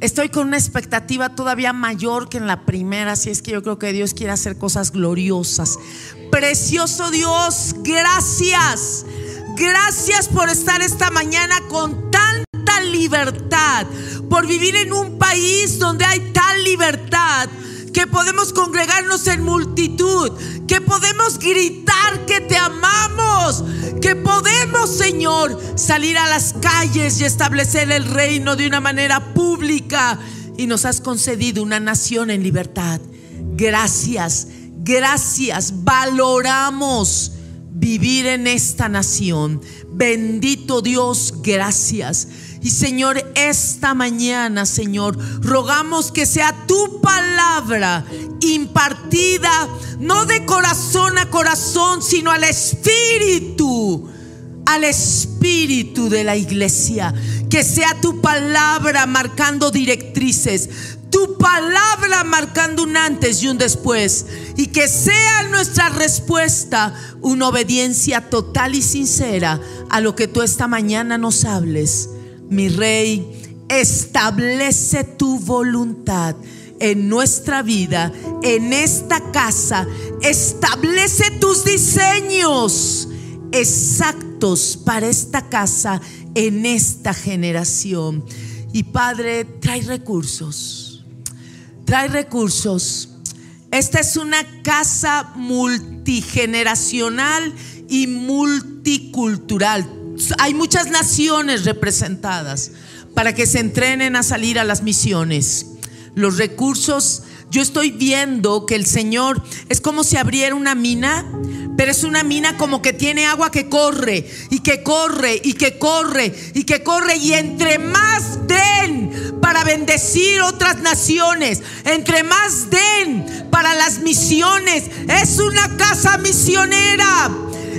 estoy con una expectativa todavía mayor que en la primera, así es que yo creo que Dios quiere hacer cosas gloriosas. Precioso Dios, gracias. Gracias por estar esta mañana con tanta libertad, por vivir en un país donde hay tal libertad que podemos congregarnos en multitud, que podemos gritar que te amamos, que podemos, Señor, salir a las calles y establecer el reino de una manera pública. Y nos has concedido una nación en libertad. Gracias, gracias. Valoramos vivir en esta nación. Bendito Dios, gracias. Y Señor, esta mañana, Señor, rogamos que sea tu palabra impartida, no de corazón a corazón, sino al Espíritu, al Espíritu de la iglesia. Que sea tu palabra marcando directrices, tu palabra marcando un antes y un después. Y que sea nuestra respuesta una obediencia total y sincera a lo que tú esta mañana nos hables mi rey, establece tu voluntad en nuestra vida, en esta casa. Establece tus diseños exactos para esta casa, en esta generación. Y Padre, trae recursos. Trae recursos. Esta es una casa multigeneracional y multicultural hay muchas naciones representadas para que se entrenen a salir a las misiones. Los recursos, yo estoy viendo que el Señor es como si abriera una mina, pero es una mina como que tiene agua que corre y que corre y que corre y que corre. Y entre más den para bendecir otras naciones, entre más den para las misiones, es una casa misionera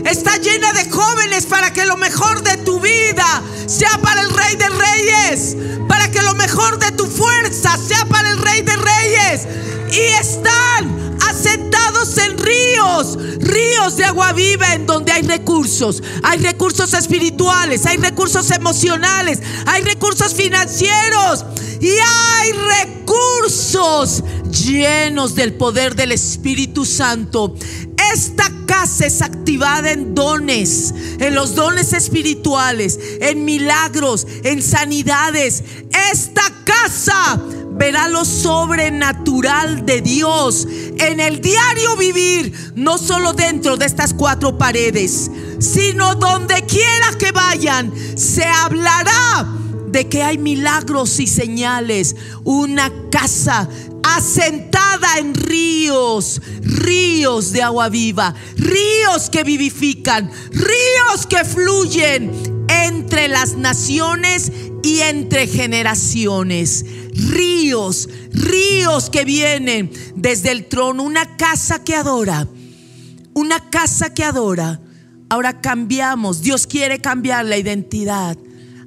está llena de jóvenes para que lo mejor de tu vida sea para el Rey de Reyes, para que lo mejor de tu fuerza sea para el Rey de Reyes. Y están asentados en ríos, ríos de agua viva en donde hay recursos. Hay recursos espirituales, hay recursos emocionales, hay recursos financieros y hay recursos llenos del poder del Espíritu Santo. Esta casa es activada en dones, en los dones espirituales, en milagros, en sanidades. Esta casa verá lo sobrenatural de Dios en el diario vivir, no solo dentro de estas cuatro paredes, sino donde quiera que vayan, se hablará de que hay milagros y señales. Una casa asentada en ríos, ríos de agua viva, ríos que vivifican, ríos que fluyen entre las naciones y entre generaciones. Ríos, ríos que vienen desde el trono, una casa que adora, una casa que adora. Ahora cambiamos, Dios quiere cambiar la identidad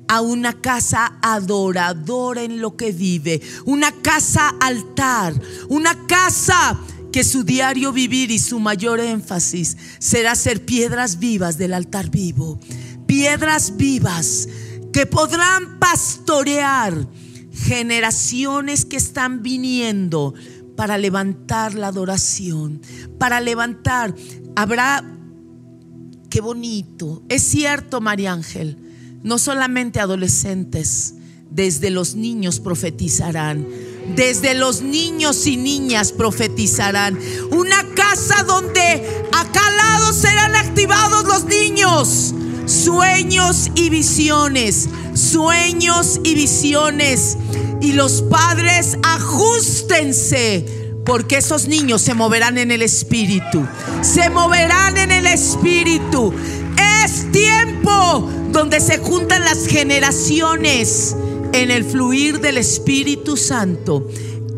a una casa adoradora en lo que vive, una casa altar, una casa que su diario vivir y su mayor énfasis será ser piedras vivas del altar vivo, piedras vivas que podrán pastorear generaciones que están viniendo para levantar la adoración, para levantar, habrá, qué bonito, es cierto María Ángel, no solamente adolescentes, desde los niños profetizarán. Desde los niños y niñas profetizarán. Una casa donde acá al lado serán activados los niños. Sueños y visiones. Sueños y visiones. Y los padres ajustense. Porque esos niños se moverán en el espíritu. Se moverán en el espíritu. Es tiempo donde se juntan las generaciones en el fluir del Espíritu Santo.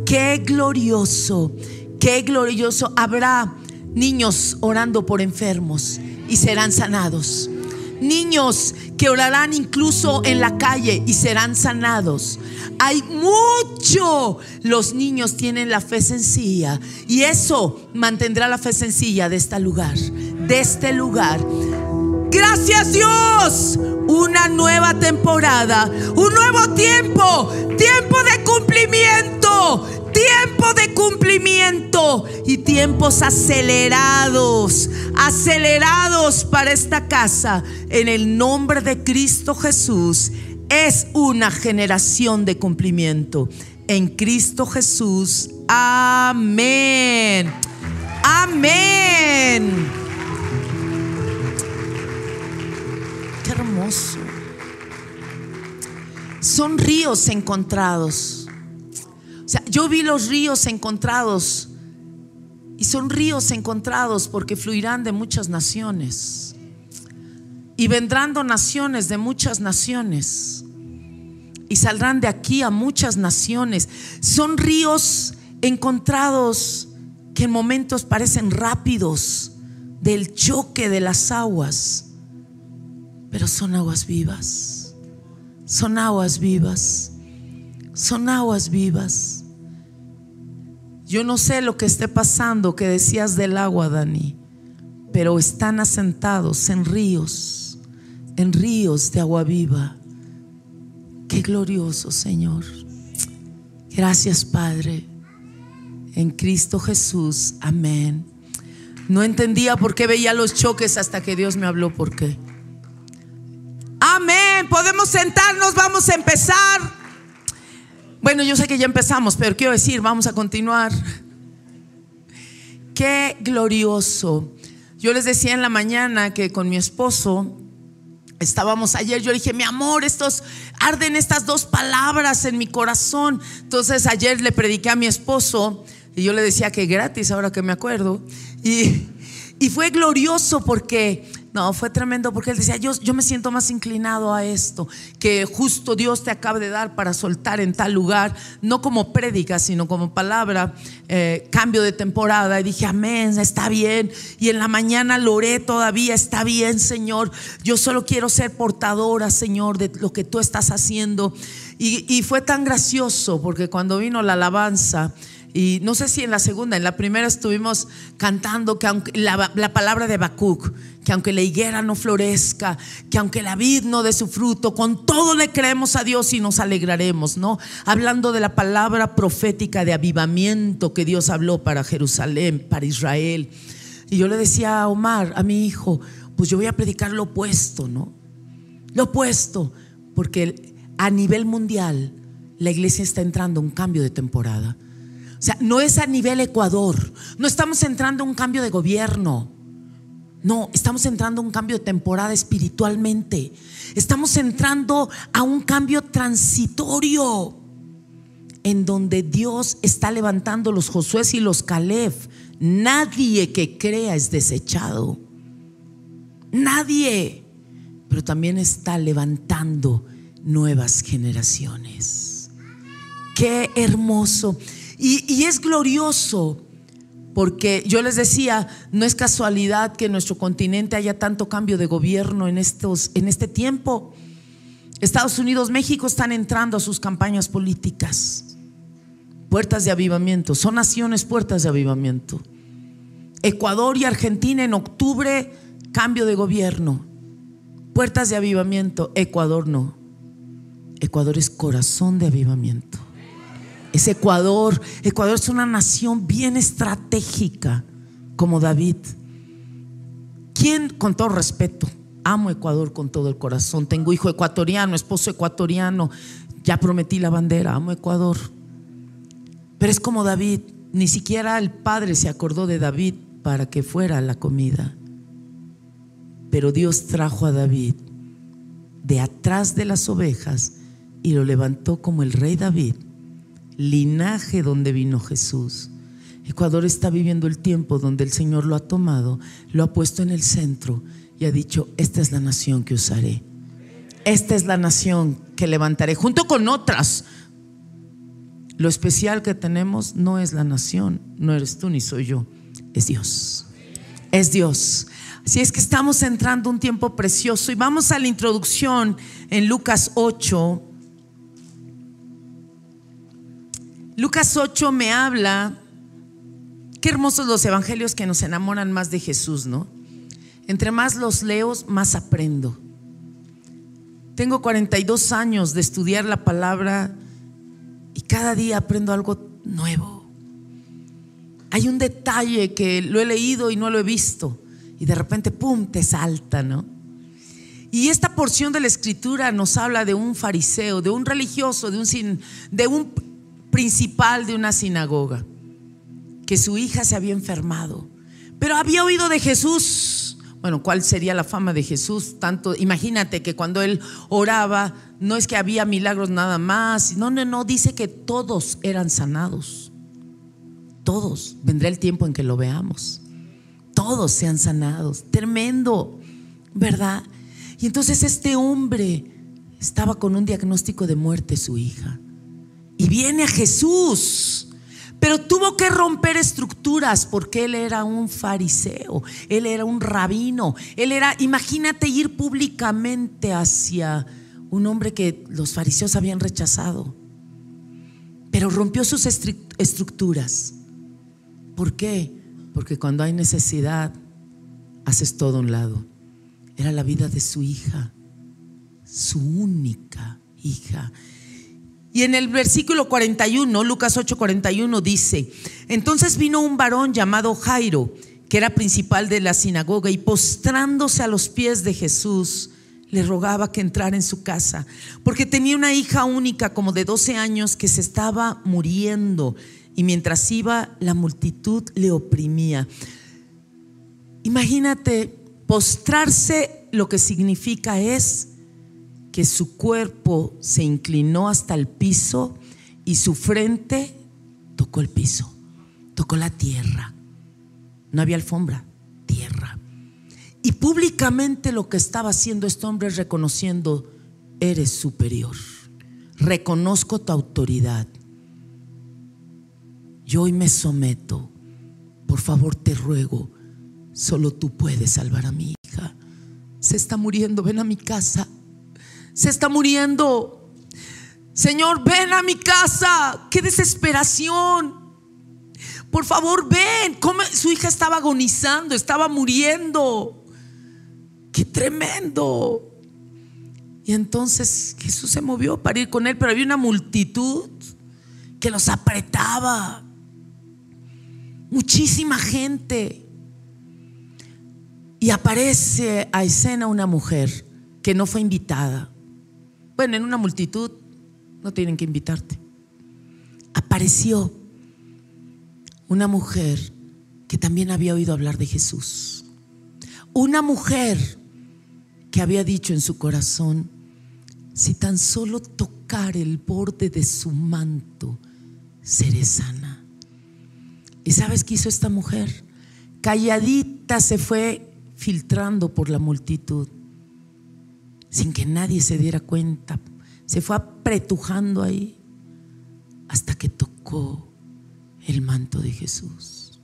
Qué glorioso, qué glorioso. Habrá niños orando por enfermos y serán sanados. Niños que orarán incluso en la calle y serán sanados. Hay mucho. Los niños tienen la fe sencilla y eso mantendrá la fe sencilla de este lugar, de este lugar. Gracias Dios. Una nueva temporada, un nuevo tiempo, tiempo de cumplir tiempos acelerados, acelerados para esta casa. En el nombre de Cristo Jesús es una generación de cumplimiento. En Cristo Jesús. Amén. Amén. Qué hermoso. Son ríos encontrados. Yo vi los ríos encontrados y son ríos encontrados porque fluirán de muchas naciones. Y vendrán donaciones de muchas naciones. Y saldrán de aquí a muchas naciones. Son ríos encontrados que en momentos parecen rápidos del choque de las aguas. Pero son aguas vivas. Son aguas vivas. Son aguas vivas. Yo no sé lo que esté pasando que decías del agua, Dani, pero están asentados en ríos, en ríos de agua viva. Qué glorioso, Señor. Gracias, Padre. En Cristo Jesús. Amén. No entendía por qué veía los choques hasta que Dios me habló por qué. Amén. Podemos sentarnos, vamos a empezar. Bueno, yo sé que ya empezamos, pero quiero decir, vamos a continuar. Qué glorioso. Yo les decía en la mañana que con mi esposo estábamos ayer, yo dije, mi amor, estos arden estas dos palabras en mi corazón. Entonces ayer le prediqué a mi esposo y yo le decía que gratis, ahora que me acuerdo. Y, y fue glorioso porque no, fue tremendo porque él decía, yo, yo me siento más inclinado a esto, que justo Dios te acaba de dar para soltar en tal lugar, no como prédica, sino como palabra, eh, cambio de temporada. Y dije, amén, está bien. Y en la mañana lo oré todavía, está bien, Señor. Yo solo quiero ser portadora, Señor, de lo que tú estás haciendo. Y, y fue tan gracioso porque cuando vino la alabanza, y no sé si en la segunda, en la primera estuvimos cantando que aunque la, la, palabra de Bacuc, que aunque la higuera no florezca, que aunque la vid no dé su fruto, con todo le creemos a Dios y nos alegraremos, ¿no? Hablando de la palabra profética de avivamiento que Dios habló para Jerusalén, para Israel. Y yo le decía a Omar, a mi hijo, pues yo voy a predicar lo opuesto, ¿no? Lo opuesto, porque a nivel mundial la iglesia está entrando a un cambio de temporada. O sea, no es a nivel Ecuador. No estamos entrando a un cambio de gobierno. No, estamos entrando a un cambio de temporada espiritualmente. Estamos entrando a un cambio transitorio en donde Dios está levantando los Josué y los Caleb. Nadie que crea es desechado. Nadie. Pero también está levantando nuevas generaciones. Qué hermoso. Y, es glorioso porque yo les decía, no es casualidad que en nuestro continente haya tanto cambio de gobierno en, estos, en este tiempo. Estados Unidos, México están entrando a sus campañas políticas. Puertas de avivamiento, son naciones puertas de avivamiento. Ecuador y Argentina en octubre, cambio de gobierno. Puertas de avivamiento, Ecuador no. Ecuador es corazón de avivamiento es Ecuador. Ecuador es una nación bien estratégica como David. ¿Quién, con todo respeto, amo Ecuador con todo el corazón? Tengo hijo ecuatoriano, esposo ecuatoriano, ya prometí la bandera, amo Ecuador. Pero es como David, ni siquiera el padre se acordó de David para que fuera la comida. Pero Dios trajo a David de atrás de las ovejas y lo levantó como el rey David linaje donde vino Jesús. Ecuador está viviendo el tiempo donde el Señor lo ha tomado, lo ha puesto en el centro y ha dicho, esta es la nación que usaré. Esta es la nación que levantaré, junto con otras. Lo especial que tenemos no es la nación, no eres tú ni soy yo, es Dios. Es Dios. Así es que estamos entrando un tiempo precioso y vamos a la introducción en Lucas 8, Lucas 8 me habla, qué hermosos los evangelios que nos enamoran más de Jesús, ¿no? Entre más los leo, más aprendo. Tengo 42 años de estudiar la palabra y cada día aprendo algo nuevo. hay un detalle que lo he leído y no lo he visto. Y de repente, ¡pum!, te salta, ¿no? Y esta porción de la escritura nos habla de un fariseo, de un religioso, de un, de un principal de una sinagoga, que su hija se había enfermado, pero había oído de Jesús. Bueno, ¿cuál sería la fama de Jesús? Tanto, imagínate que cuando él oraba, no es que había milagros nada más, no, no, no, dice que todos eran sanados. Todos, vendrá el tiempo en que lo veamos. Todos sean sanados. Tremendo, ¿verdad? Y entonces este hombre estaba con un diagnóstico de muerte su hija. Y viene a Jesús. Pero tuvo que romper estructuras porque él era un fariseo, él era un rabino, él era, imagínate ir públicamente hacia un hombre que los fariseos habían rechazado. Pero rompió sus estructuras. ¿Por qué? Porque cuando hay necesidad, haces todo a un lado era la vida de su hija, su única hija. Y en el versículo 41, Lucas 8, 41 dice, entonces vino un varón llamado Jairo, que era principal de la sinagoga, y postrándose a los pies de Jesús, le rogaba que entrara en su casa, porque tenía una hija única como de 12 años que se estaba muriendo, y mientras iba la multitud le oprimía. Imagínate Postrarse lo que significa es que su cuerpo se inclinó hasta el piso y su frente tocó el piso, tocó la tierra. No había alfombra, tierra. Y públicamente lo que estaba haciendo este hombre es reconociendo, eres superior, reconozco tu autoridad. Yo hoy me someto, por favor te ruego, Solo tú puedes salvar a mi hija. Se está muriendo, ven a mi casa. Se está muriendo. Señor, ven a mi casa. Qué desesperación. Por favor, ven. Su hija estaba agonizando, estaba muriendo. Qué tremendo. Y entonces Jesús se movió para ir con él, pero había una multitud que los apretaba. Muchísima gente. Y aparece a escena una mujer que no fue invitada. Bueno, en una multitud no tienen que invitarte. Apareció una mujer que también había oído hablar de Jesús. Una mujer que había dicho en su corazón, si tan solo tocar el borde de su manto, seré sana. ¿Y sabes qué hizo esta mujer? Calladita se fue filtrando por la multitud, sin que nadie se diera cuenta. Se fue apretujando ahí hasta que tocó el manto de Jesús.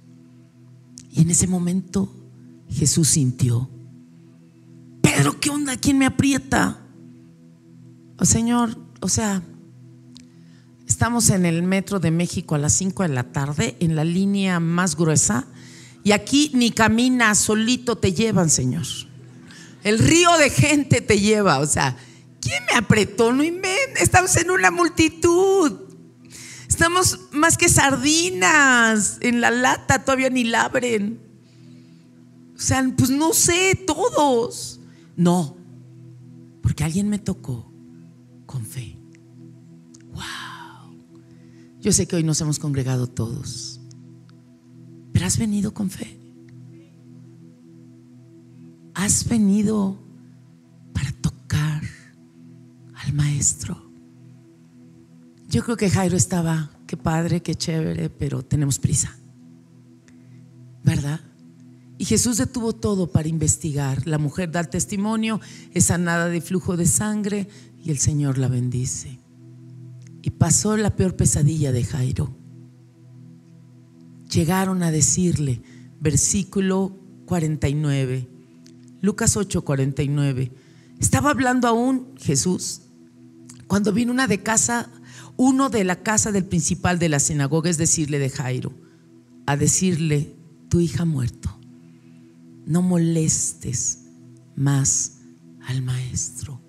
Y en ese momento Jesús sintió, Pedro, ¿qué onda? ¿Quién me aprieta? Oh, Señor, o sea, estamos en el metro de México a las 5 de la tarde, en la línea más gruesa y aquí ni camina, solito te llevan, Señor. El río de gente te lleva. O sea, ¿quién me apretó? No Estamos en una multitud. Estamos más que sardinas en la lata, todavía ni la abren. O sea, pues no sé, todos. No, porque alguien me tocó con fe. Wow. Yo sé que hoy nos hemos congregado todos pero has venido con fe. Has venido para tocar al maestro. Yo creo que Jairo estaba, qué padre, qué chévere, pero tenemos prisa. ¿Verdad? Y Jesús detuvo todo para investigar. La mujer da testimonio, es sanada de flujo de sangre y el Señor la bendice. Y pasó la peor pesadilla de Jairo llegaron a decirle, versículo 49, Lucas 8, 49, estaba hablando aún Jesús cuando vino una de casa, uno de la casa del principal de la sinagoga, es decirle de Jairo, a decirle, tu hija muerto, no molestes más al maestro.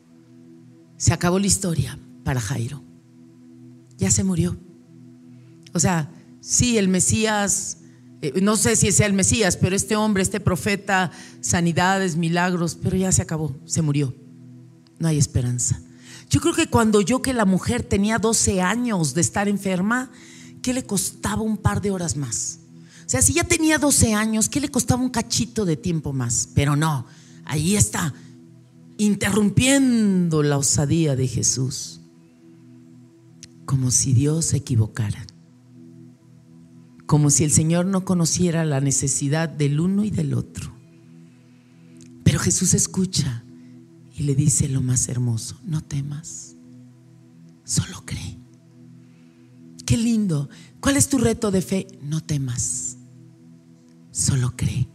Se acabó la historia para Jairo. Ya se murió. O sea, Sí, el Mesías eh, no sé si sea el Mesías, pero este hombre, este profeta, sanidades, milagros, pero ya se acabó, se murió. No hay esperanza. Yo creo que cuando yo que la mujer tenía 12 años de estar enferma, ¿qué le costaba un par de horas más? O sea, si ya tenía 12 años, ¿qué le costaba un cachito de tiempo más? Pero no, ahí está, interrumpiendo la osadía de Jesús, como si Dios se equivocara, como si el Señor no conociera la necesidad del uno y del otro. Pero Jesús escucha y le dice lo más hermoso, no temas, solo cree. Qué lindo. ¿Cuál es tu reto de fe? No temas solo cree.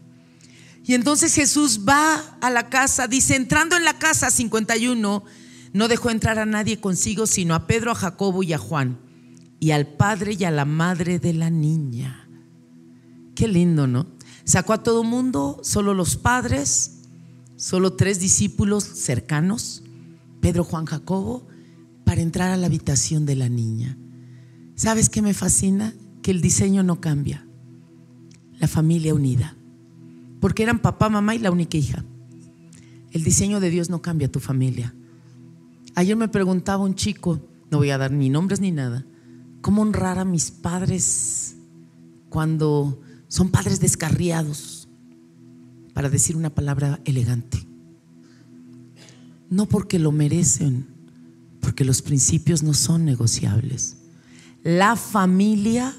Y entonces Jesús va a la casa, dice, entrando en la casa 51, no dejó entrar a nadie consigo, sino a Pedro, a Jacobo y a Juan, y al padre y a la madre de la niña. Qué lindo, ¿no? Sacó a todo mundo, solo los padres, solo tres discípulos cercanos, Pedro, Juan, Jacobo, para entrar a la habitación de la niña. ¿Sabes qué me fascina? Que el diseño no cambia la familia unida. Porque eran papá, mamá y la única hija. El diseño de Dios no cambia tu familia. Ayer me preguntaba un chico, no voy a dar ni nombres ni nada, ¿cómo honrar a mis padres cuando son padres descarriados? Para decir una palabra elegante. No porque lo merecen, porque los principios no son negociables. La familia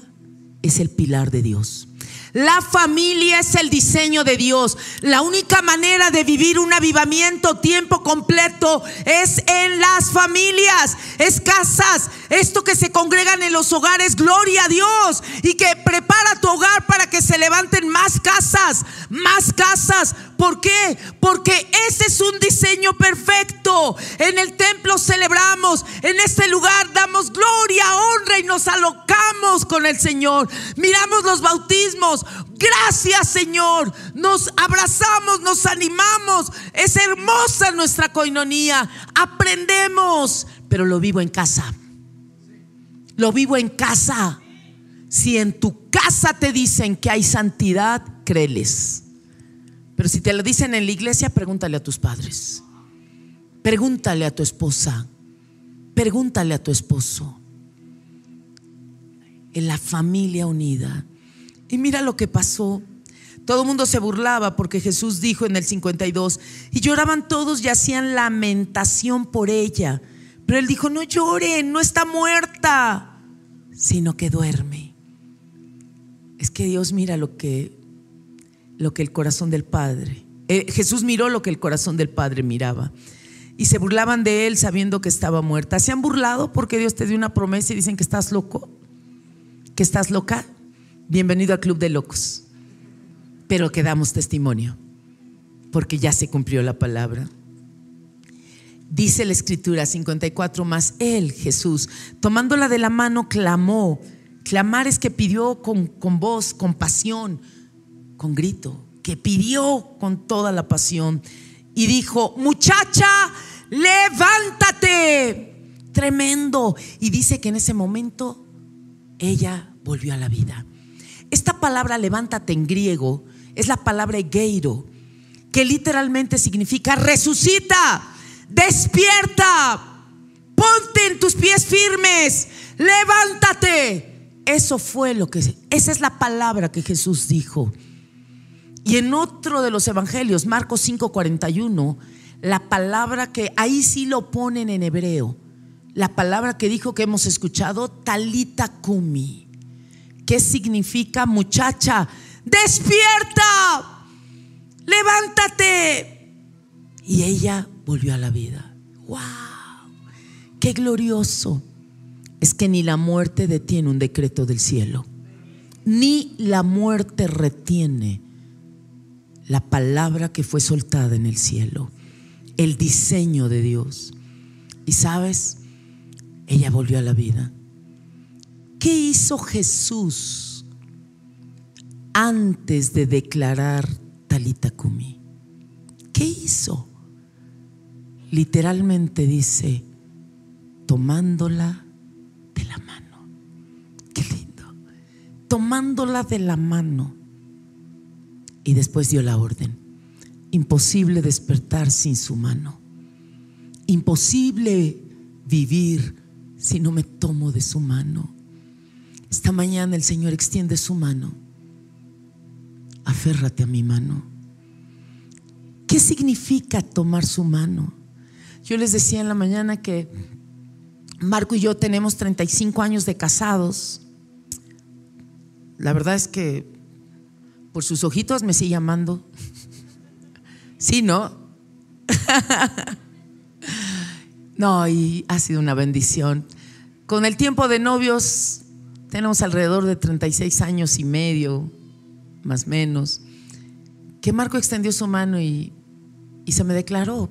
es el pilar de Dios. La familia es el diseño de Dios. La única manera de vivir un avivamiento tiempo completo es en las familias, es casas, esto que se congregan en los hogares, gloria a Dios, y que prepara tu hogar para que se levanten más casas, más casas. ¿Por qué? Porque ese es un diseño perfecto. En el templo celebramos, en este lugar damos gloria, honra y nos alocamos con el Señor. Miramos los bautismos, Gracias Señor. Nos abrazamos, nos animamos. Es hermosa nuestra coinonía. Aprendemos, pero lo vivo en casa. Lo vivo en casa. Si en tu casa te dicen que hay santidad, créeles. Pero si te lo dicen en la iglesia, pregúntale a tus padres. Pregúntale a tu esposa. Pregúntale a tu esposo. En la familia unida y mira lo que pasó. Todo el mundo se burlaba porque Jesús dijo en el 52, y lloraban todos y hacían lamentación por ella. Pero él dijo, no lloren, no está muerta, sino que duerme. Es que Dios mira lo que, lo que el corazón del Padre. Eh, Jesús miró lo que el corazón del Padre miraba. Y se burlaban de él sabiendo que estaba muerta. ¿Se han burlado porque Dios te dio una promesa y dicen que estás loco? ¿Que estás loca? bienvenido al Club de Locos. Pero que damos testimonio, porque ya se cumplió la palabra. Dice la escritura 54 más, él, Jesús, tomándola de la mano, clamó. Clamar es que pidió con, con voz, con pasión, con grito, que pidió con toda la pasión. Y dijo, muchacha, levántate. Tremendo. Y dice que en ese momento ella volvió a la vida. Esta palabra levántate en griego es la palabra geiro, que literalmente significa resucita, despierta, ponte en tus pies firmes, levántate. Eso fue lo que, esa es la palabra que Jesús dijo. Y en otro de los evangelios, Marcos 5:41, la palabra que ahí sí lo ponen en hebreo, la palabra que dijo que hemos escuchado, talita kumi ¿Qué significa muchacha? Despierta, levántate. Y ella volvió a la vida. ¡Wow! ¡Qué glorioso! Es que ni la muerte detiene un decreto del cielo, ni la muerte retiene la palabra que fue soltada en el cielo, el diseño de Dios. Y sabes, ella volvió a la vida. ¿Qué hizo Jesús antes de declarar Talita Kumi? ¿Qué hizo? Literalmente dice, tomándola de la mano. Qué lindo. Tomándola de la mano. Y después dio la orden. Imposible despertar sin su mano. Imposible vivir si no me tomo de su mano. Esta mañana el Señor extiende su mano. Aférrate a mi mano. ¿Qué significa tomar su mano? Yo les decía en la mañana que Marco y yo tenemos 35 años de casados. La verdad es que por sus ojitos me sigue amando. Sí, ¿no? No, y ha sido una bendición. Con el tiempo de novios tenemos alrededor de 36 años y medio, más menos, que Marco extendió su mano y, y se me declaró.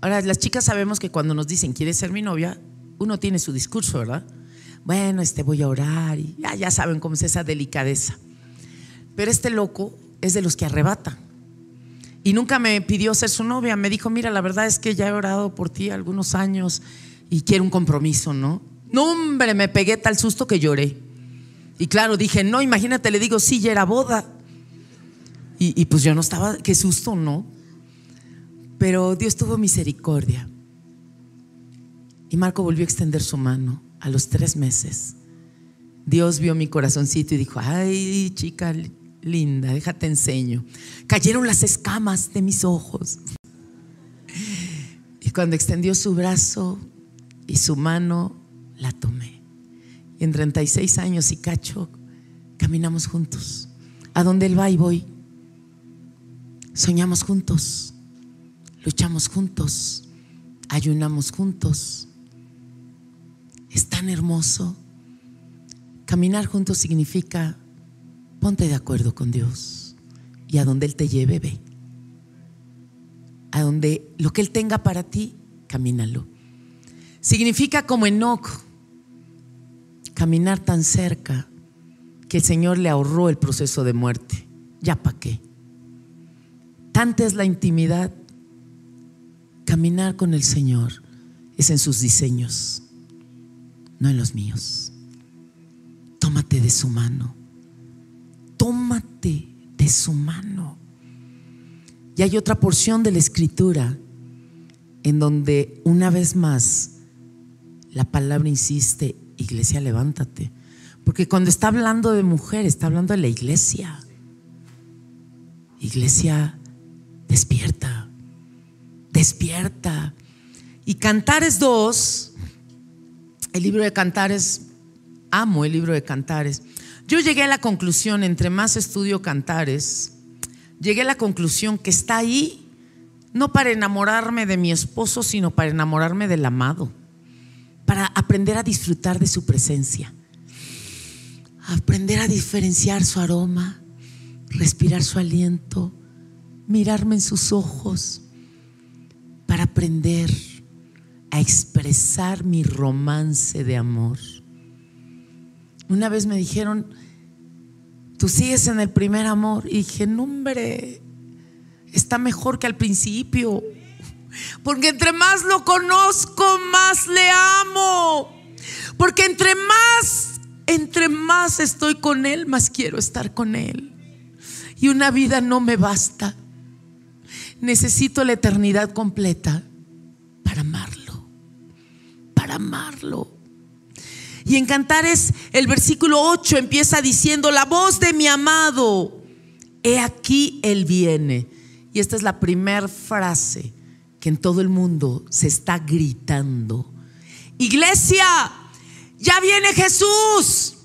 Ahora, las chicas sabemos que cuando nos dicen, ¿quieres ser mi novia? Uno tiene su discurso, ¿verdad? Bueno, este voy a orar y ya, ya saben cómo es esa delicadeza. Pero este loco es de los que arrebata. Y nunca me pidió ser su novia. Me dijo, mira, la verdad es que ya he orado por ti algunos años y quiero un compromiso, ¿no? No, hombre, me pegué tal susto que lloré. Y claro, dije, no, imagínate, le digo, sí, ya era boda. Y, y pues yo no estaba, qué susto, ¿no? Pero Dios tuvo misericordia. Y Marco volvió a extender su mano a los tres meses. Dios vio mi corazoncito y dijo, ay, chica linda, déjate enseño. Cayeron las escamas de mis ojos. Y cuando extendió su brazo y su mano, la tomé. Y en 36 años y cacho, caminamos juntos. A donde él va y voy. Soñamos juntos. Luchamos juntos. Ayunamos juntos. Es tan hermoso. Caminar juntos significa ponte de acuerdo con Dios y a donde Él te lleve, ve. A donde lo que Él tenga para ti, camínalo. Significa como Enoch, caminar tan cerca que el Señor le ahorró el proceso de muerte. ¿Ya para qué? Tanta es la intimidad. Caminar con el Señor es en sus diseños, no en los míos. Tómate de su mano tómate de su mano. Y hay otra porción de la escritura en donde una vez más la palabra insiste, iglesia, levántate. Porque cuando está hablando de mujer, está hablando de la iglesia. Iglesia, despierta, despierta. Y Cantares 2, el libro de Cantares, amo el libro de Cantares. Yo llegué a la conclusión, entre más estudio cantares, llegué a la conclusión que está ahí no para enamorarme de mi esposo, sino para enamorarme del amado, para aprender a disfrutar de su presencia, aprender a diferenciar su aroma, respirar su aliento, mirarme en sus ojos, para aprender a expresar mi romance de amor. Una vez me dijeron, tú sigues en el primer amor. Y dije, no, hombre, está mejor que al principio. Porque entre más lo conozco, más le amo. Porque entre más, entre más estoy con Él, más quiero estar con Él. Y una vida no me basta. Necesito la eternidad completa para amarlo. Para amarlo. Y en Cantares el versículo 8 empieza diciendo, la voz de mi amado, he aquí él viene. Y esta es la primera frase que en todo el mundo se está gritando. Iglesia, ya viene Jesús.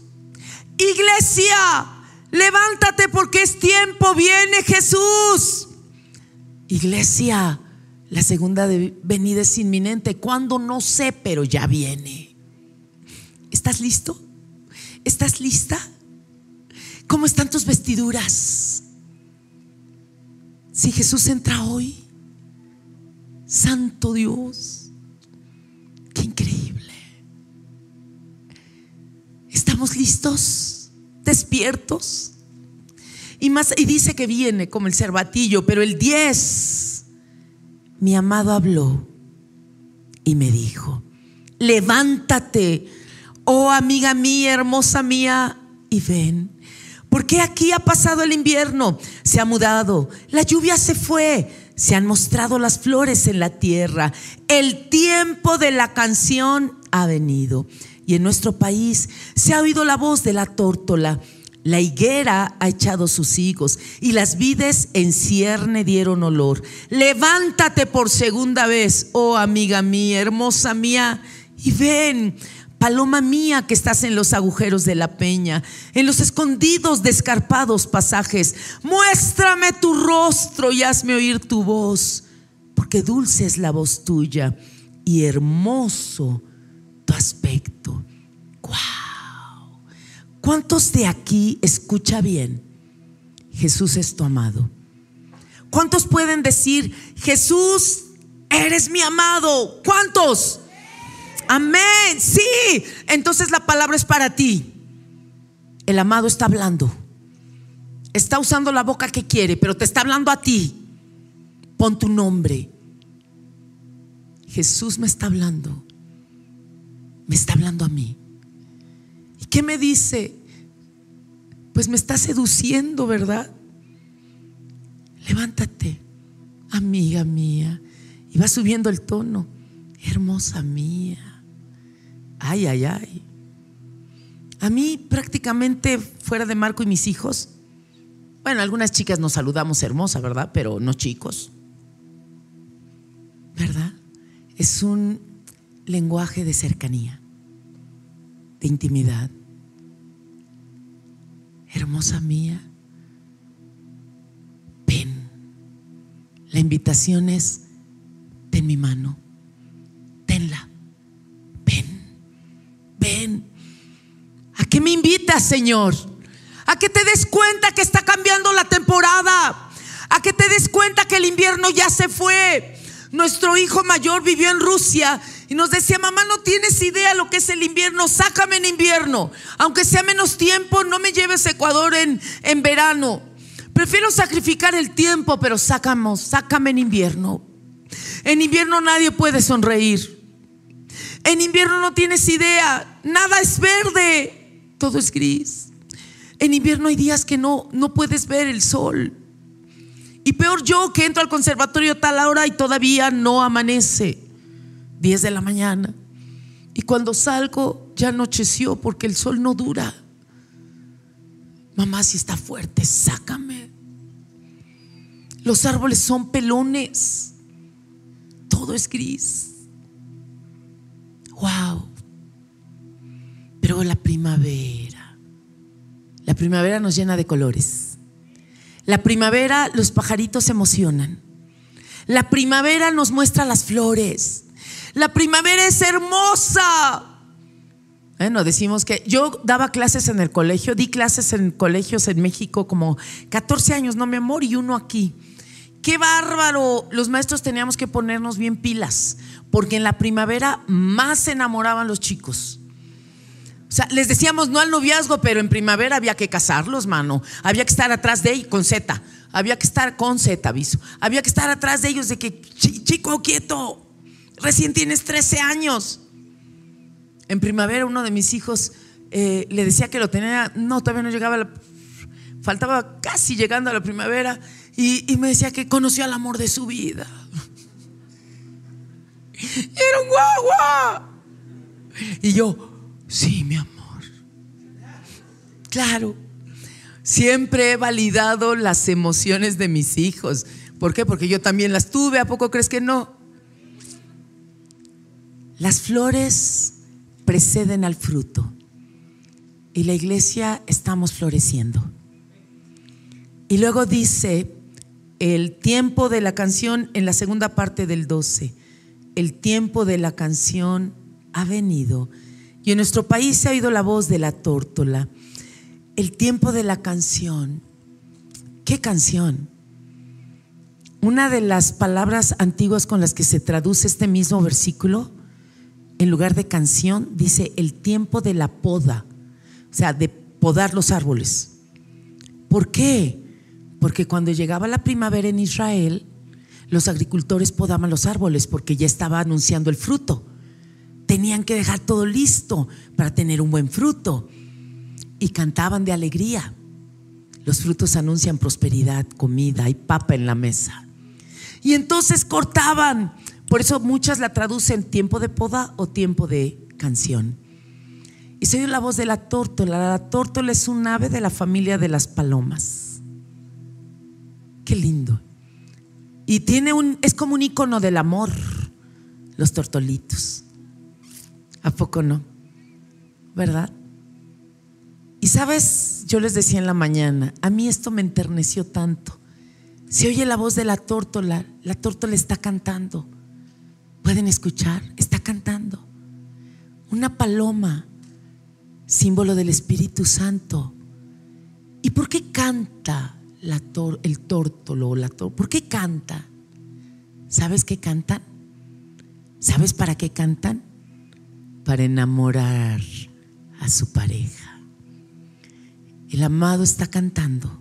Iglesia, levántate porque es tiempo, viene Jesús. Iglesia, la segunda venida es inminente. ¿Cuándo? No sé, pero ya viene. ¿Estás listo? ¿Estás lista? ¿Cómo están tus vestiduras? Si Jesús entra hoy, Santo Dios, qué increíble. ¿Estamos listos? ¿Despiertos? Y más y dice que viene como el cervatillo, pero el 10 mi amado habló y me dijo, "Levántate, oh amiga mía, hermosa mía, y ven, Porque aquí ha pasado el invierno, se ha mudado, la lluvia se fue, se han mostrado las flores en la tierra, el tiempo de la canción ha venido. Y en nuestro país se ha oído la voz de la tórtola. La higuera ha echado sus higos y las vides en cierne dieron olor. Levántate por segunda vez, oh amiga mía, hermosa mía, y ven, paloma mía que estás en los agujeros de la peña, en los escondidos descarpados pasajes. Muéstrame tu rostro y hazme oír tu voz, porque dulce es la voz tuya y hermoso tu aspecto. ¡Wow! ¿Cuántos de aquí escucha bien? Jesús es tu amado. ¿Cuántos pueden decir, Jesús, eres mi amado? ¿Cuántos? Amén, sí. Entonces la palabra es para ti. El amado está hablando. Está usando la boca que quiere, pero te está hablando a ti. Pon tu nombre. Jesús me está hablando. Me está hablando a mí. ¿Y qué me dice? Pues me está seduciendo, ¿verdad? Levántate, amiga mía. Y va subiendo el tono. Hermosa mía. Ay, ay, ay. A mí prácticamente fuera de Marco y mis hijos, bueno, algunas chicas nos saludamos hermosa, ¿verdad? Pero no chicos. ¿Verdad? Es un lenguaje de cercanía, de intimidad. Hermosa mía, ven. La invitación es, ten mi mano, ¿A qué me invitas, Señor? A que te des cuenta que está cambiando la temporada. A que te des cuenta que el invierno ya se fue. Nuestro hijo mayor vivió en Rusia y nos decía, mamá, no tienes idea lo que es el invierno, sácame en invierno. Aunque sea menos tiempo, no me lleves a Ecuador en, en verano. Prefiero sacrificar el tiempo, pero sácame, sácame en invierno. En invierno nadie puede sonreír. En invierno no tienes idea, nada es verde, todo es gris. En invierno hay días que no, no puedes ver el sol. Y peor yo que entro al conservatorio a tal hora y todavía no amanece. 10 de la mañana. Y cuando salgo ya anocheció porque el sol no dura. Mamá, si está fuerte, sácame. Los árboles son pelones. Todo es gris. Wow. Pero la primavera. La primavera nos llena de colores. La primavera los pajaritos se emocionan. La primavera nos muestra las flores. La primavera es hermosa. Bueno, decimos que yo daba clases en el colegio, di clases en colegios en México como 14 años, no mi amor, y uno aquí. Qué bárbaro, los maestros teníamos que ponernos bien pilas, porque en la primavera más se enamoraban los chicos. O sea, les decíamos no al noviazgo, pero en primavera había que casarlos, mano. Había que estar atrás de ellos con Z. Había que estar con Z, aviso. Había que estar atrás de ellos de que, chico, quieto, recién tienes 13 años. En primavera uno de mis hijos eh, le decía que lo tenía, no, todavía no llegaba, faltaba casi llegando a la primavera y, me decía que conoció al amor de su vida. Era un guagua. Y yo, Sí, mi amor. Claro. Siempre he validado las emociones de mis hijos. ¿Por qué? Porque yo también las tuve. ¿A poco crees que no? Las flores preceden al fruto. Y la iglesia estamos floreciendo. Y luego dice el tiempo de la canción en la segunda parte del 12. El tiempo de la canción ha venido y en nuestro país se ha oído la voz de la tórtola. El tiempo de la canción. ¿Qué canción? Una de las palabras antiguas con las que se traduce este mismo versículo, en lugar de canción, dice el tiempo de la poda, o sea, de podar los árboles. ¿Por qué? Porque cuando llegaba la primavera en Israel, los agricultores podaban los árboles porque ya estaba anunciando el fruto tenían que dejar todo listo para tener un buen fruto. Y cantaban de alegría. Los frutos anuncian prosperidad, comida, hay papa en la mesa. Y entonces cortaban. Por eso muchas la traducen tiempo de poda o tiempo de canción. Y se oye la voz de la tórtola. La tórtola es un ave de la familia de las palomas. Y tiene un, es como un icono del amor, los tortolitos. ¿A poco no? ¿Verdad? Y sabes, yo les decía en la mañana, a mí esto me enterneció tanto. Se oye la voz de la tórtola, la tórtola está cantando. ¿Pueden escuchar? Está cantando. Una paloma, símbolo del Espíritu Santo. ¿Y por qué canta el tórtolo la ¿Por qué canta? ¿Sabes qué cantan? ¿Sabes para qué cantan? Para enamorar a su pareja. El amado está cantando.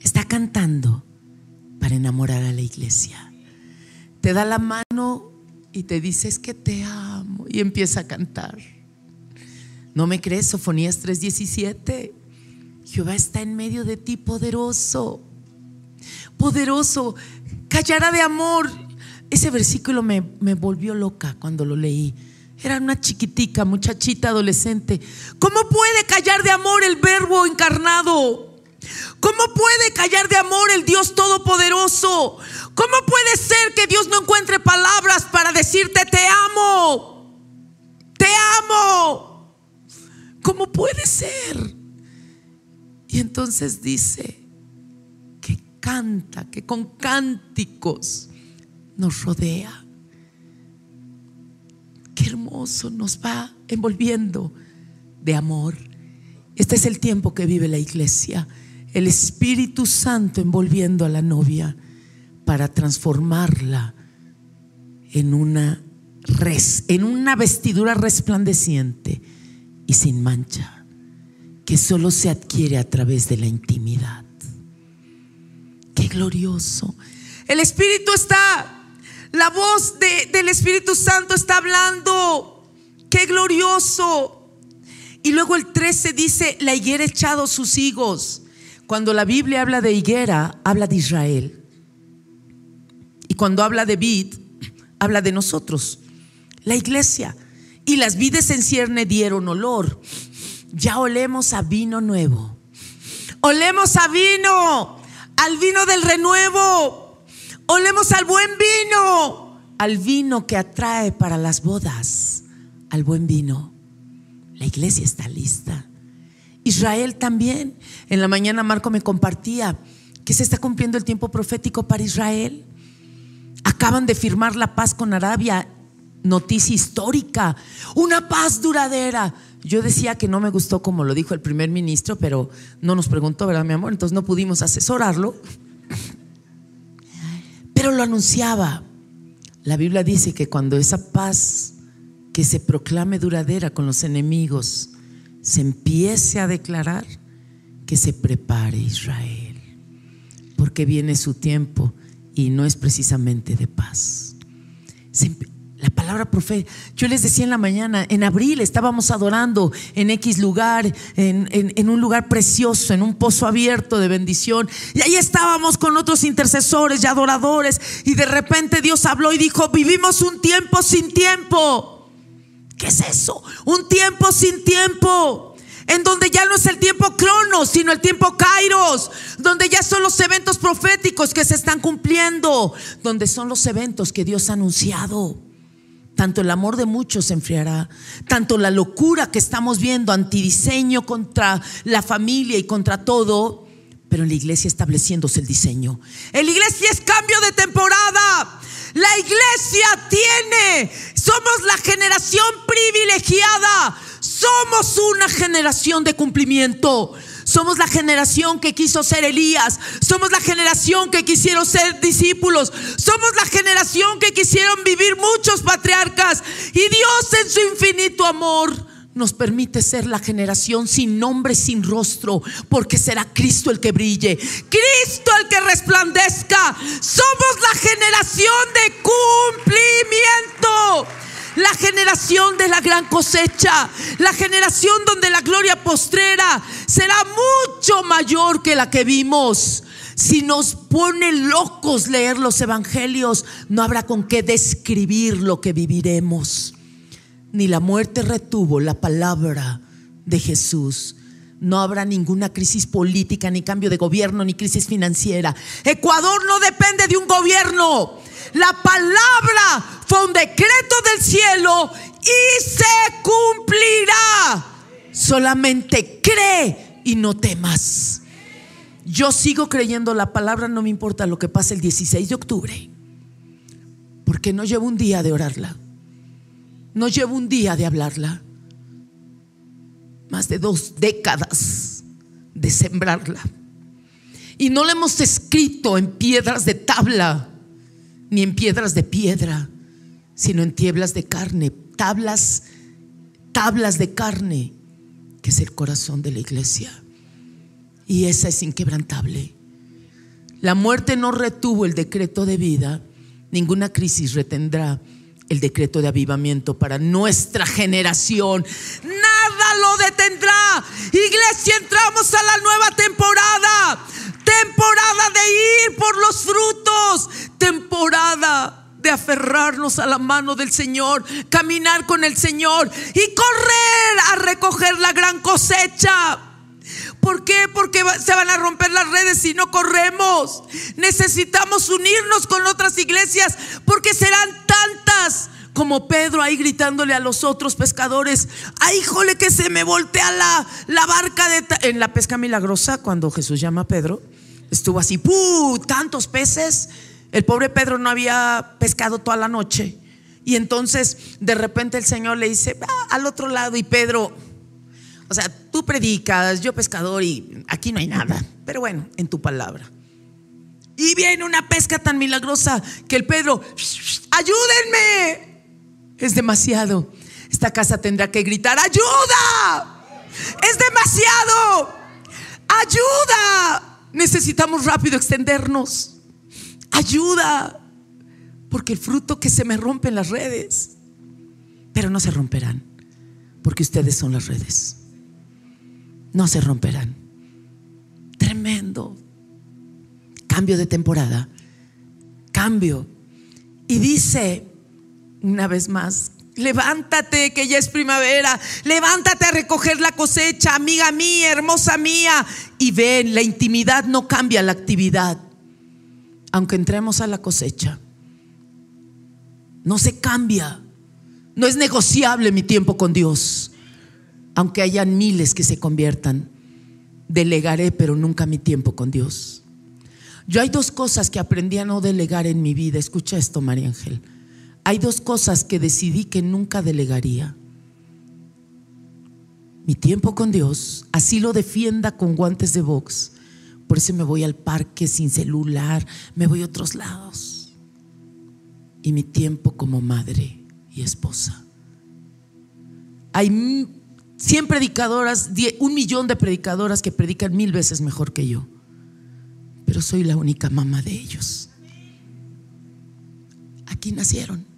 Está cantando para enamorar a la iglesia. Te da la mano y te dice, es que te amo. Y empieza a cantar. ¿No me crees? Sofonías 3:17. Jehová está en medio de ti poderoso. Poderoso. Callará de amor. Ese versículo me, me volvió loca cuando lo leí. Era una chiquitica, muchachita, adolescente. ¿Cómo puede callar de amor el verbo encarnado? ¿Cómo puede callar de amor el Dios Todopoderoso? ¿Cómo puede ser que Dios no encuentre palabras para decirte te amo? Te amo. ¿Cómo puede ser? Y entonces dice que canta, que con cánticos nos rodea. Qué hermoso nos va envolviendo de amor. Este es el tiempo que vive la iglesia. El Espíritu Santo envolviendo a la novia para transformarla en una, en una vestidura resplandeciente y sin mancha que solo se adquiere a través de la intimidad. Qué glorioso. El Espíritu está, la voz del Espíritu Santo está hablando. Qué glorioso. Y luego el 13 dice, la higuera echado sus higos. Cuando la Biblia habla de higuera, habla de Israel. Y cuando habla de vid, habla de nosotros, la iglesia. Y las vides en cierne dieron olor ya olemos a vino nuevo. Olemos a vino, al vino del renuevo. Olemos al buen vino, al vino que atrae para las bodas, al buen vino. La iglesia está lista. Israel también. En la mañana Marco me compartía que se está cumpliendo el tiempo profético para Israel. Acaban de firmar la paz con Arabia, noticia histórica, una paz duradera. Yo decía que no me gustó como lo dijo el primer ministro, pero no nos preguntó, ¿verdad, mi amor? Entonces no pudimos asesorarlo. Pero lo anunciaba. La Biblia dice que cuando esa paz que se proclame duradera con los enemigos se empiece a declarar, que se prepare Israel, porque viene su tiempo y no es precisamente de paz. La palabra profeta. Yo les decía en la mañana, en abril estábamos adorando en X lugar, en, en, un lugar precioso, en un pozo abierto de bendición. Y ahí estábamos con otros intercesores y adoradores. Y de repente Dios habló y dijo, vivimos un tiempo sin tiempo. ¿Qué es eso? Un tiempo sin tiempo en donde ya no es el tiempo cronos, sino el tiempo kairos, donde ya son los eventos proféticos que se están cumpliendo, donde son los eventos que Dios ha anunciado. Tanto el amor de muchos se enfriará, tanto la locura que estamos viendo, antidiseño contra la familia y contra todo, pero en la iglesia estableciéndose el diseño. En la iglesia es cambio de temporada. La iglesia tiene, somos la generación privilegiada, somos una generación de cumplimiento. Somos la generación que quiso ser Elías. Somos la generación que quisieron ser discípulos. Somos la generación que quisieron vivir muchos patriarcas. Y Dios en su infinito amor nos permite ser la generación sin nombre, sin rostro, porque será Cristo el que brille, Cristo el que resplandezca. Somos la generación de cumplimiento la generación de la gran cosecha, la generación donde la gloria postrera será mucho mayor que la que vimos. Si nos pone locos leer los evangelios, no habrá con qué describir lo que viviremos. Ni la muerte retuvo la palabra de Jesús. No habrá ninguna crisis política, ni cambio de gobierno, ni crisis financiera. Ecuador no depende de un gobierno. La palabra fue un decreto del cielo y se cumplirá. Solamente cree y no temas. Yo sigo creyendo la palabra, no me importa lo que pase el 16 de octubre. Porque no llevo un día de orarla. No llevo un día de hablarla más de dos décadas de sembrarla. Y no la hemos escrito en piedras de tabla, ni en piedras de piedra, sino en tablas de carne, tablas, tablas de carne, que es el corazón de la iglesia. Y esa es inquebrantable. La muerte no retuvo el decreto de vida, ninguna crisis retendrá el decreto de avivamiento para nuestra generación lo detendrá. Iglesia, entramos a la nueva temporada. Temporada de ir por los frutos. Temporada de aferrarnos a la mano del Señor, caminar con el Señor y correr a recoger la gran cosecha. ¿Por qué? Porque se van a romper las redes si no corremos. Necesitamos unirnos con otras iglesias porque serán tantas como Pedro ahí gritándole a los otros pescadores, ay, jole que se me voltea la, la barca de en la pesca milagrosa cuando Jesús llama a Pedro, estuvo así, ¡puh! tantos peces. El pobre Pedro no había pescado toda la noche. Y entonces de repente el Señor le dice, al otro lado y Pedro, o sea, tú predicas, yo pescador y aquí no hay nada, pero bueno, en tu palabra. Y viene una pesca tan milagrosa que el Pedro, ayúdenme, es demasiado. Esta casa tendrá que gritar, ayuda. Es demasiado. Ayuda. Necesitamos rápido extendernos. Ayuda. Porque el fruto que se me rompe en las redes, pero no se romperán. Porque ustedes son las redes. No se romperán. Tremendo. Cambio de temporada. Cambio. Y dice una vez más, levántate que ya es primavera, levántate a recoger la cosecha, amiga mía, hermosa mía. Y ven, la intimidad no cambia la actividad, aunque entremos a la cosecha. No se cambia, no es negociable mi tiempo con Dios, aunque hayan miles que se conviertan. Delegaré, pero nunca mi tiempo con Dios. Yo hay dos cosas que aprendí a no delegar en mi vida. Escucha esto, María Ángel. Hay dos cosas que decidí que nunca delegaría. Mi tiempo con Dios, así lo defienda con guantes de box. Por eso me voy al parque sin celular, me voy a otros lados. Y mi tiempo como madre y esposa. Hay 100 predicadoras, un millón de predicadoras que predican mil veces mejor que yo. Pero soy la única mamá de ellos. Aquí nacieron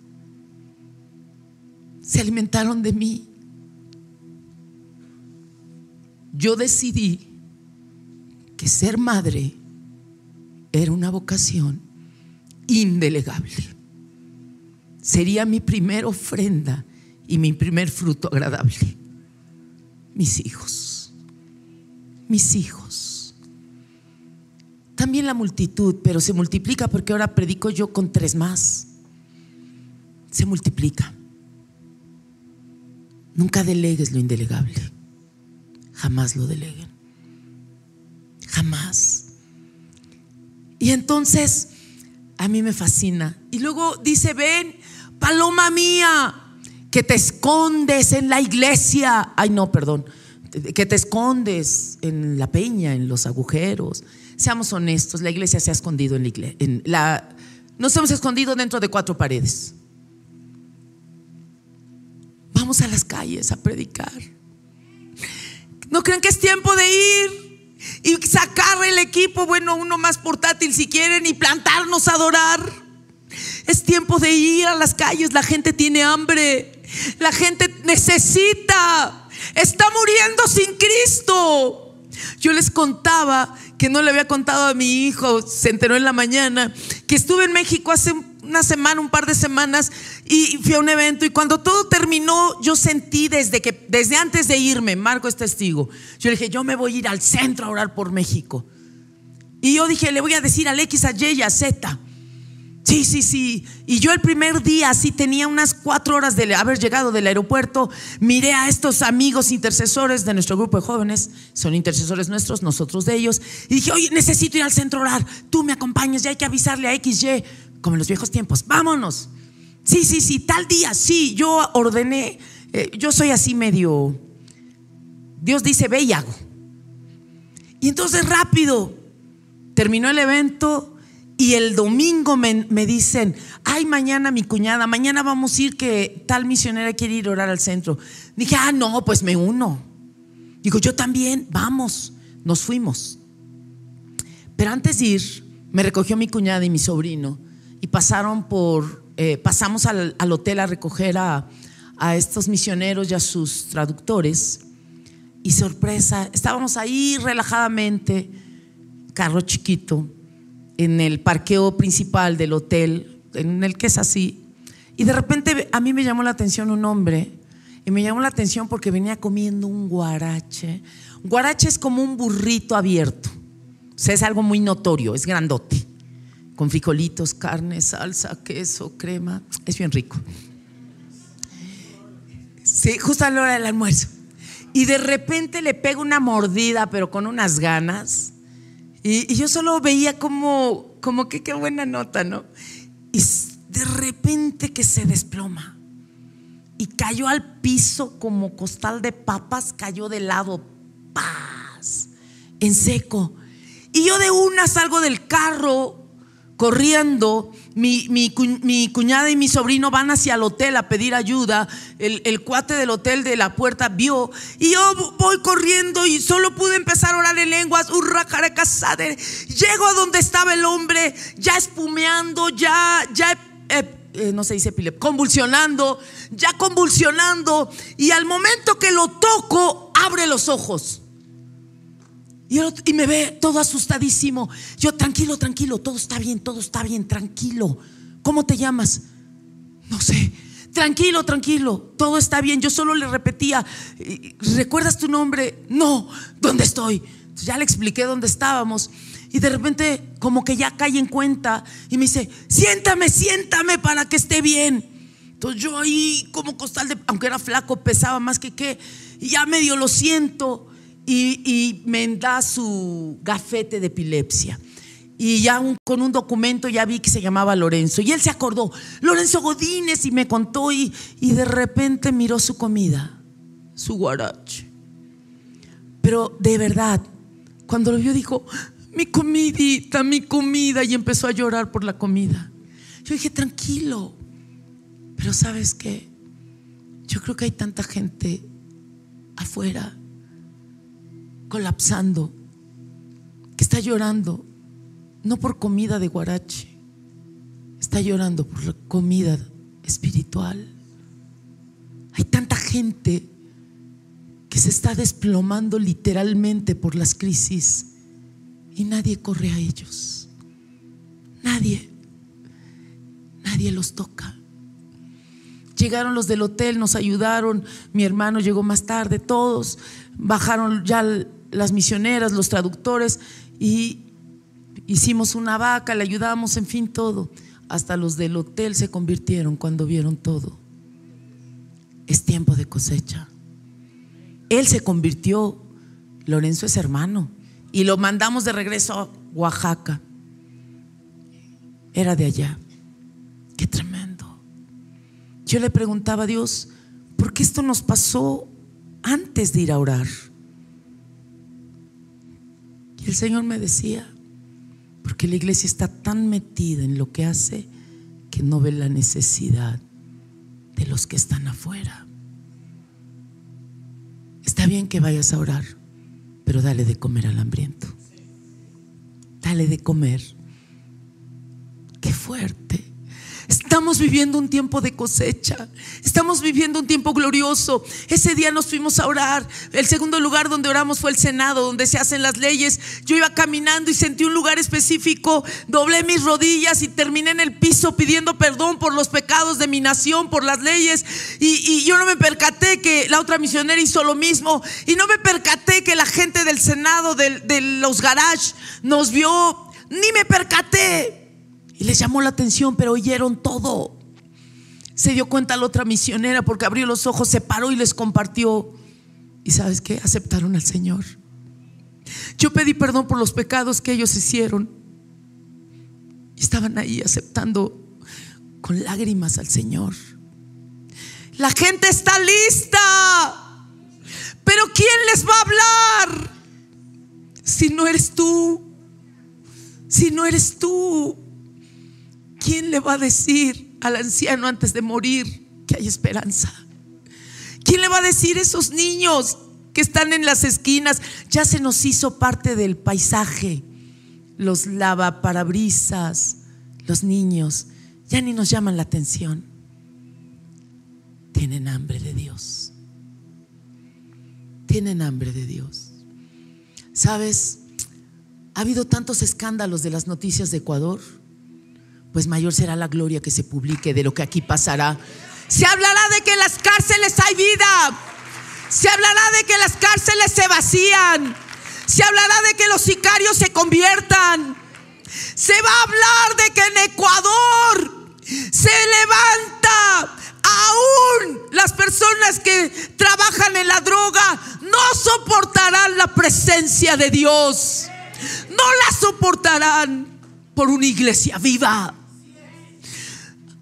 se alimentaron de mí. Yo decidí que ser madre era una vocación indelegable. Sería mi primera ofrenda y mi primer fruto agradable. Mis hijos, mis hijos. También la multitud, pero se multiplica porque ahora predico yo con tres más. Se multiplica. Nunca delegues lo indelegable. Jamás lo deleguen. Jamás. Y entonces, a mí me fascina. Y luego dice, ven, paloma mía, que te escondes en la iglesia. Ay, no, perdón. Que te escondes en la peña, en los agujeros. Seamos honestos, la iglesia se ha escondido en la iglesia. Nos hemos escondido dentro de cuatro paredes. Vamos a las calles a predicar. ¿No creen que es tiempo de ir y sacar el equipo, bueno, uno más portátil si quieren, y plantarnos a adorar? Es tiempo de ir a las calles. La gente tiene hambre. La gente necesita. Está muriendo sin Cristo. yo les contaba que no le había contado a mi hijo, se enteró en la mañana, que estuve en México hace una semana, un par de semanas, y fui a un evento y cuando todo terminó, yo sentí desde que, desde antes de irme, Marco es testigo, yo le dije, yo me voy a ir al centro a orar por México. Y yo dije, le voy a decir al X, a Y, a Z. Sí, sí, sí. Y yo el primer día, así tenía unas cuatro horas de haber llegado del aeropuerto, miré a estos amigos intercesores de nuestro grupo de jóvenes, son intercesores nuestros, nosotros de ellos, y dije, oye, necesito ir al centro orar, tú me acompañas, ya hay que avisarle a XY, como en los viejos tiempos, vámonos. Sí, sí, sí, tal día, sí, yo ordené, eh, yo soy así medio, Dios dice, ve y hago. Y entonces rápido, terminó el evento, y el domingo me, dicen, ay, mañana mi cuñada, mañana vamos a ir que tal misionera quiere ir a orar al centro. Dije, ah, no, pues me uno. Digo, yo también, vamos, nos fuimos. Pero antes de ir, me recogió mi cuñada y mi sobrino y pasaron por, eh, pasamos al, hotel a recoger a, a estos misioneros y a sus traductores. Y sorpresa, estábamos ahí relajadamente, carro chiquito en el parqueo principal del hotel, en el que es así. Y de repente a mí me llamó la atención un hombre, y me llamó la atención porque venía comiendo un guarache. Guarache es como un burrito abierto, o sea, es algo muy notorio, es grandote, con frijolitos, carne, salsa, queso, crema, es bien rico. Sí, justo a la hora del almuerzo. Y de repente le pego una mordida, pero con unas ganas. Y, yo solo veía como, como que qué buena nota, ¿no? Y de repente que se desploma y cayó al piso como costal de papas, cayó de lado, paz, en seco. Y yo de una salgo del carro corriendo, mi, mi, cuñada y mi sobrino van hacia el hotel a pedir ayuda, el, cuate del hotel de la puerta vio, y yo voy corriendo y solo pude empezar a orar en lenguas, llego a donde estaba el hombre, ya espumeando, ya, ya, eh, eh, no se dice convulsionando, ya convulsionando, y al momento que lo toco, abre los ojos. Y, me ve todo asustadísimo. Yo, tranquilo, tranquilo, todo está bien, todo está bien, tranquilo. ¿Cómo te llamas? No sé. Tranquilo, tranquilo, todo está bien. Yo solo le repetía, ¿recuerdas tu nombre? No, ¿dónde estoy? ya le expliqué dónde estábamos. Y de repente como que ya cae en cuenta y me dice, siéntame, siéntame para que esté bien. Entonces yo ahí como costal aunque era flaco, pesaba más que qué, y ya medio lo siento y, me da su gafete de epilepsia. Y ya con un documento ya vi que se llamaba Lorenzo. Y él se acordó, Lorenzo Godínez, y me contó y, y de repente miró su comida, su guarache. Pero de verdad, cuando lo vio dijo, mi comidita, mi comida, y empezó a llorar por la comida. Yo dije, tranquilo, pero sabes qué, yo creo que hay tanta gente afuera colapsando, que está llorando, no por comida de guarache, está llorando por comida espiritual. Hay tanta gente que se está desplomando literalmente por las crisis y nadie corre a ellos. Nadie, nadie los toca. Llegaron los del hotel, nos ayudaron, mi hermano llegó más tarde, todos bajaron ya las misioneras, los traductores, y hicimos una vaca, le ayudamos, en fin, todo. Hasta los del hotel se convirtieron cuando vieron todo. Es tiempo de cosecha. Él se convirtió, Lorenzo es hermano, y lo mandamos de regreso a Oaxaca. Era de allá. Qué tremendo. Yo le preguntaba a Dios, ¿por qué esto nos pasó antes de ir a orar? El Señor me decía, porque la iglesia está tan metida en lo que hace que no ve la necesidad de los que están afuera. Está bien que vayas a orar, pero dale de comer al hambriento. Dale de comer. Qué fuerte. Estamos viviendo un tiempo de cosecha. Estamos viviendo un tiempo glorioso. Ese día nos fuimos a orar. El segundo lugar donde oramos fue el Senado, donde se hacen las leyes. Yo iba caminando y sentí un lugar específico. Doblé mis rodillas y terminé en el piso pidiendo perdón por los pecados de mi nación, por las leyes. Y, yo no me percaté que la otra misionera hizo lo mismo. Y no me percaté que la gente del Senado, de, de los garage, nos vio. Ni me percaté. Y les llamó la atención, pero oyeron todo. Se dio cuenta la otra misionera porque abrió los ojos, se paró y les compartió. ¿Y sabes qué? Aceptaron al Señor. Yo pedí perdón por los pecados que ellos hicieron. Estaban ahí aceptando con lágrimas al Señor. La gente está lista. Pero ¿quién les va a hablar? Si no eres tú. Si no eres tú. ¿Quién le va a decir al anciano antes de morir que hay esperanza? ¿Quién le va a decir a esos niños que están en las esquinas? Ya se nos hizo parte del paisaje. Los lavaparabrisas, los niños, ya ni nos llaman la atención. Tienen hambre de Dios. Tienen hambre de Dios. ¿Sabes? Ha habido tantos escándalos de las noticias de Ecuador pues mayor será la gloria que se publique de lo que aquí pasará. Se hablará de que en las cárceles hay vida. Se hablará de que las cárceles se vacían. Se hablará de que los sicarios se conviertan. Se va a hablar de que en Ecuador se levanta aún las personas que trabajan en la droga no soportarán la presencia de Dios. No la soportarán por una iglesia viva.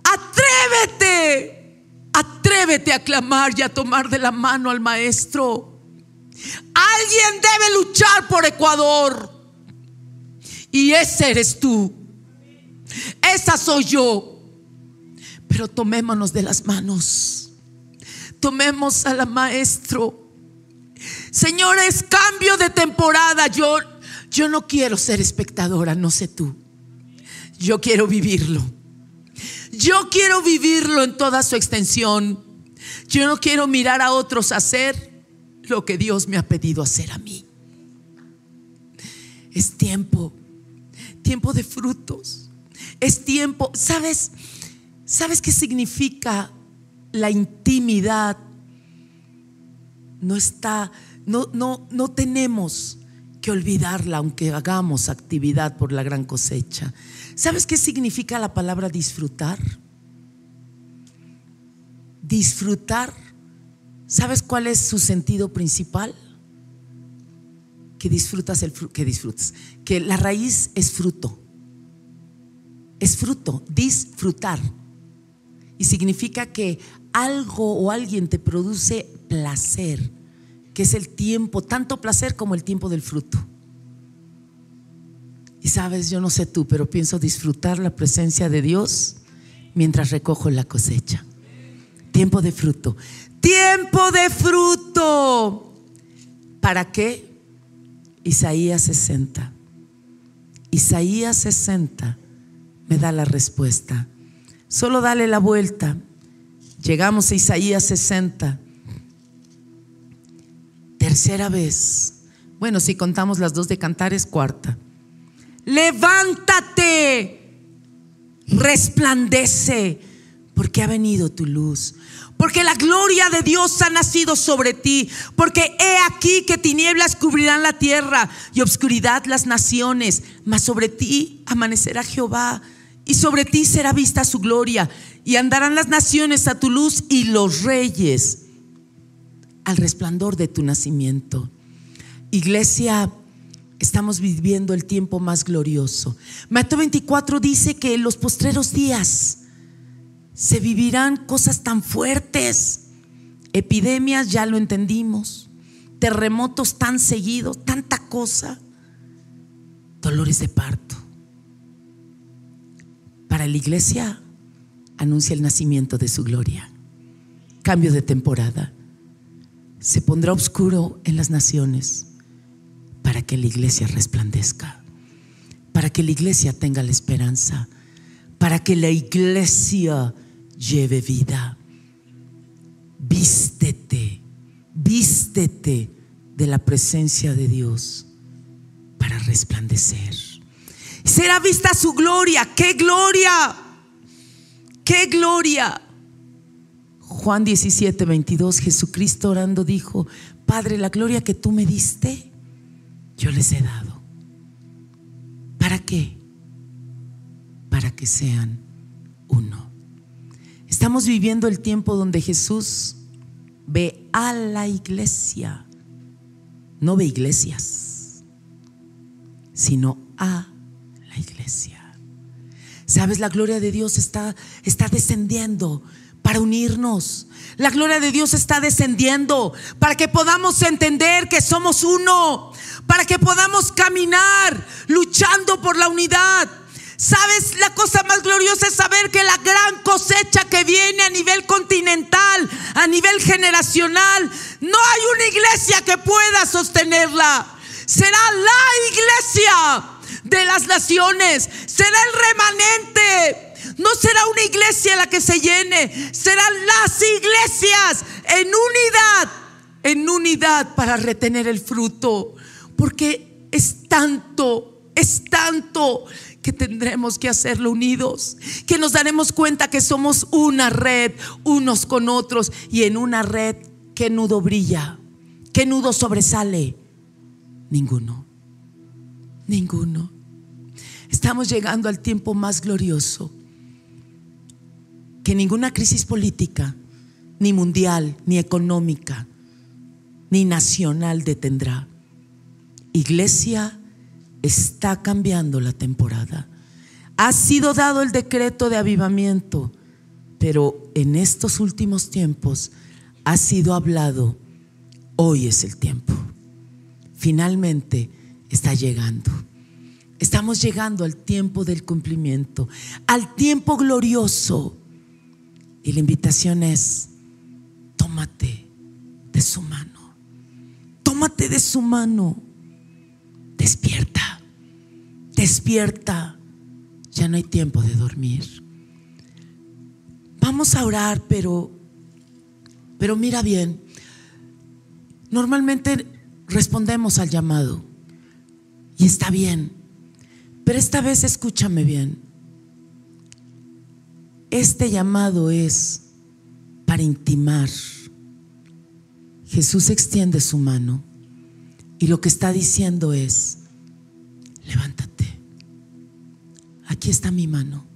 Atrévete, atrévete a clamar y a tomar de la mano al maestro. Alguien debe luchar por Ecuador. Y ese eres tú. Esa soy yo. Pero tomémonos de las manos. Tomemos al maestro. Señores, cambio de temporada. Yo, yo no quiero ser espectadora, no sé tú. Yo quiero vivirlo. Yo quiero vivirlo en toda su extensión. Yo no quiero mirar a otros hacer lo que Dios me ha pedido hacer a mí. Es tiempo, tiempo de frutos. Es tiempo, ¿sabes? ¿Sabes qué significa la intimidad? No está, no, no, no tenemos que olvidarla aunque hagamos actividad por la gran cosecha. ¿Sabes qué significa la palabra disfrutar? Disfrutar, ¿sabes cuál es su sentido principal? Que disfrutas el que disfrutas, que la raíz es fruto. Es fruto, disfrutar. Y significa que algo o alguien te produce placer, que es el tiempo, tanto placer como el tiempo del fruto. Y sabes, yo no sé tú, pero pienso disfrutar la presencia de Dios mientras recojo la cosecha. Tiempo de fruto. Tiempo de fruto. ¿Para qué? Isaías 60. Isaías 60 me da la respuesta. Solo dale la vuelta. Llegamos a Isaías 60. Tercera vez. Bueno, si contamos las dos de cantar es cuarta levántate, resplandece, porque ha venido tu luz. Porque la gloria de Dios ha nacido sobre ti. Porque he aquí que tinieblas cubrirán la tierra y obscuridad las naciones. Mas sobre ti amanecerá Jehová y sobre ti será vista su gloria. Y andarán las naciones a tu luz y los reyes al resplandor de tu nacimiento. Iglesia, estamos viviendo el tiempo más glorioso. Mateo 24 dice que en los postreros días se vivirán cosas tan fuertes, epidemias, ya lo entendimos, terremotos tan seguidos, tanta cosa, dolores de parto. Para la iglesia anuncia el nacimiento de su gloria, cambio de temporada, se pondrá oscuro en las naciones para que la iglesia resplandezca, para que la iglesia tenga la esperanza, para que la iglesia lleve vida. Vístete, vístete de la presencia de Dios para resplandecer. Será vista su gloria. ¡Qué gloria! ¡Qué gloria! Juan 17, 22, Jesucristo orando dijo, Padre, la gloria que tú me diste, yo les he dado. ¿Para qué? Para que sean uno. Estamos viviendo el tiempo donde Jesús ve a la iglesia, no ve iglesias, sino a la iglesia. Sabes, la gloria de Dios está, está descendiendo para unirnos. La gloria de Dios está descendiendo para que podamos entender que somos uno, para que podamos caminar luchando por la unidad. ¿Sabes? La cosa más gloriosa es saber que la gran cosecha que viene a nivel continental, a nivel generacional, no hay una iglesia que pueda sostenerla. Será la iglesia de las naciones, será el remanente no será una iglesia la que se llene, serán las iglesias en unidad, en unidad para retener el fruto. Porque es tanto, es tanto que tendremos que hacerlo unidos, que nos daremos cuenta que somos una red, unos con otros, y en una red, ¿qué nudo brilla? ¿Qué nudo sobresale? Ninguno, ninguno. Estamos llegando al tiempo más glorioso que ninguna crisis política, ni mundial, ni económica, ni nacional detendrá. Iglesia está cambiando la temporada. Ha sido dado el decreto de avivamiento, pero en estos últimos tiempos ha sido hablado, hoy es el tiempo. Finalmente está llegando. Estamos llegando al tiempo del cumplimiento, al tiempo glorioso y la invitación es, tómate de su mano, tómate de su mano, despierta, despierta, ya no hay tiempo de dormir. Vamos a orar, pero, pero mira bien, normalmente respondemos al llamado. Y está bien, pero esta vez escúchame bien. Este llamado es para intimar. Jesús extiende su mano y lo que está diciendo es, levántate. Aquí está mi mano.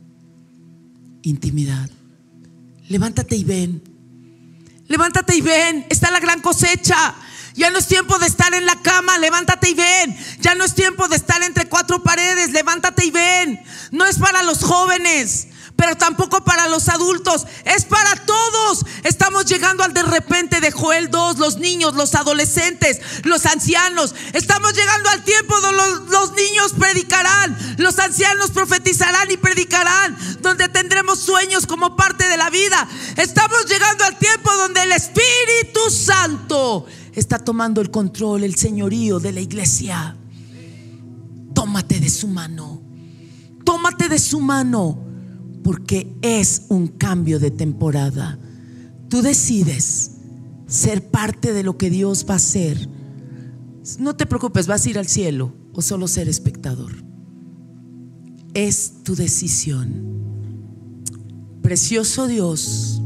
Intimidad. Levántate y ven. Levántate y ven. Está la gran cosecha. Ya no es tiempo de estar en la cama, levántate y ven. Ya no es tiempo de estar entre cuatro paredes, levántate y ven. No es para los jóvenes, pero tampoco para los adultos, es para todos. Estamos llegando al de repente de Joel 2, los niños, los adolescentes, los ancianos. Estamos llegando al tiempo donde los, los niños predicarán, los ancianos profetizarán y predicarán, donde tendremos sueños como parte de la vida. Estamos llegando al tiempo donde el Espíritu Santo está tomando el control, el señorío de la iglesia. Tómate de su mano. Tómate de su mano porque es un cambio de temporada. Tú decides ser parte de lo que Dios va a hacer. No te preocupes, vas a ir al cielo o solo ser espectador. Es tu decisión. Precioso Dios,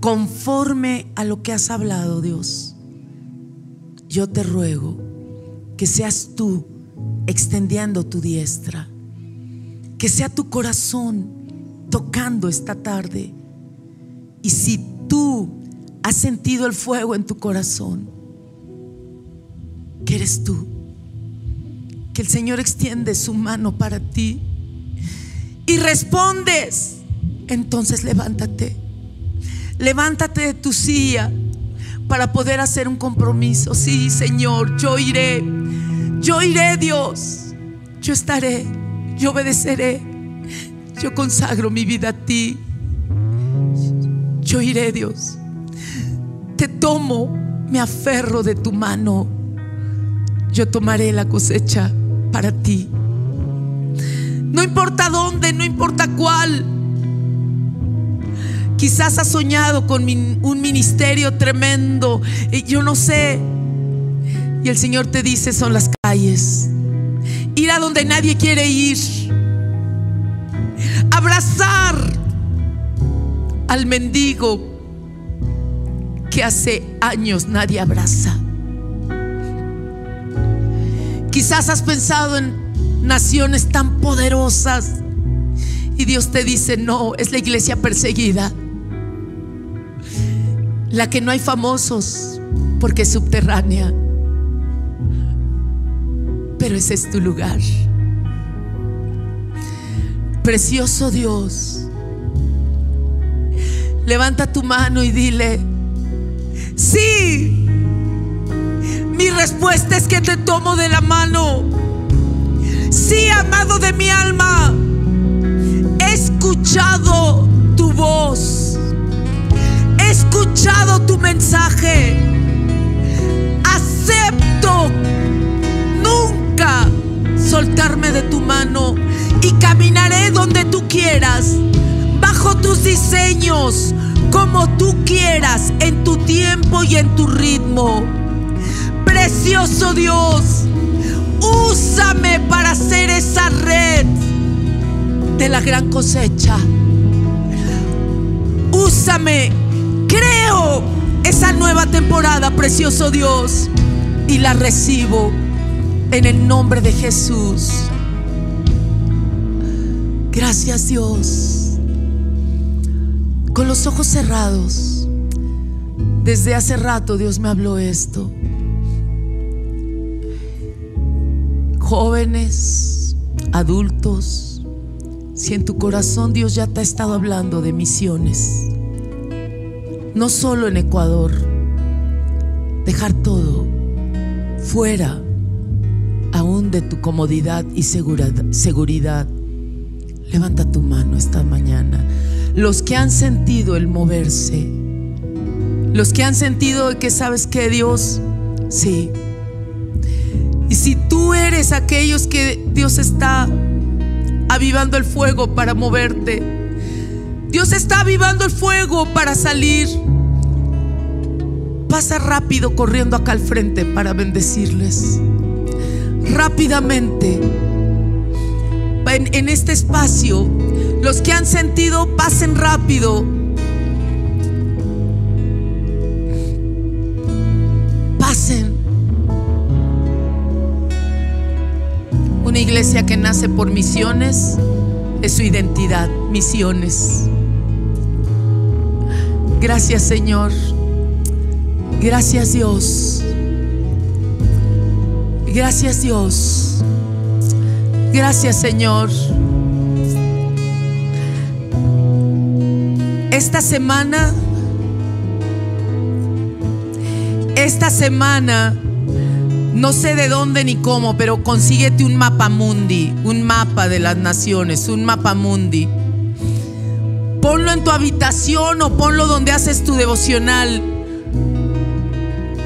conforme a lo que has hablado, Dios, yo te ruego que seas tú extendiendo tu diestra, que sea tu corazón tocando esta tarde. Y si tú has sentido el fuego en tu corazón, que eres tú, que el Señor extiende su mano para ti y respondes, entonces levántate. Levántate de tu silla para poder hacer un compromiso. Sí, Señor, yo iré. Yo iré, Dios. Yo estaré. Yo obedeceré. Yo consagro mi vida a ti. Yo iré, Dios. Te tomo, me aferro de tu mano. Yo tomaré la cosecha para ti. No importa dónde, no importa cuál. Quizás has soñado con un ministerio tremendo. Yo no sé. Y el Señor te dice, son las calles. Ir a donde nadie quiere ir. Abrazar al mendigo que hace años nadie abraza. Quizás has pensado en naciones tan poderosas y Dios te dice, no, es la iglesia perseguida, la que no hay famosos porque es subterránea, pero ese es tu lugar. Precioso Dios, levanta tu mano y dile, sí, mi respuesta es que te tomo de la mano. Sí, amado de mi alma, he escuchado tu voz. He escuchado tu mensaje. Acepto nunca soltarme de tu mano y caminaré donde tú quieras, bajo tus diseños, como tú quieras, en tu tiempo y en tu ritmo. Precioso Dios, úsame para hacer esa red de la gran cosecha. Úsame, creo esa nueva temporada, precioso Dios, y la recibo en el nombre de Jesús. Gracias Dios. Con los ojos cerrados, desde hace rato Dios me habló esto. jóvenes, adultos, si en tu corazón Dios ya te ha estado hablando de misiones, no solo en Ecuador, dejar todo fuera aún de tu comodidad y seguridad, levanta tu mano esta mañana. Los que han sentido el moverse, los que han sentido que sabes que Dios, sí, y si tú eres aquellos que Dios está avivando el fuego para moverte, Dios está avivando el fuego para salir, pasa rápido corriendo acá al frente para bendecirles. Rápidamente. En, este espacio, los que han sentido, pasen rápido. Pasen. Una iglesia que nace por misiones es su identidad, misiones. Gracias Señor. Gracias Dios. Gracias Dios. Gracias Señor. Esta semana, esta semana no sé de dónde ni cómo, pero consíguete un mapa mundi, un mapa de las naciones, un mapa mundi. Ponlo en tu habitación o ponlo donde haces tu devocional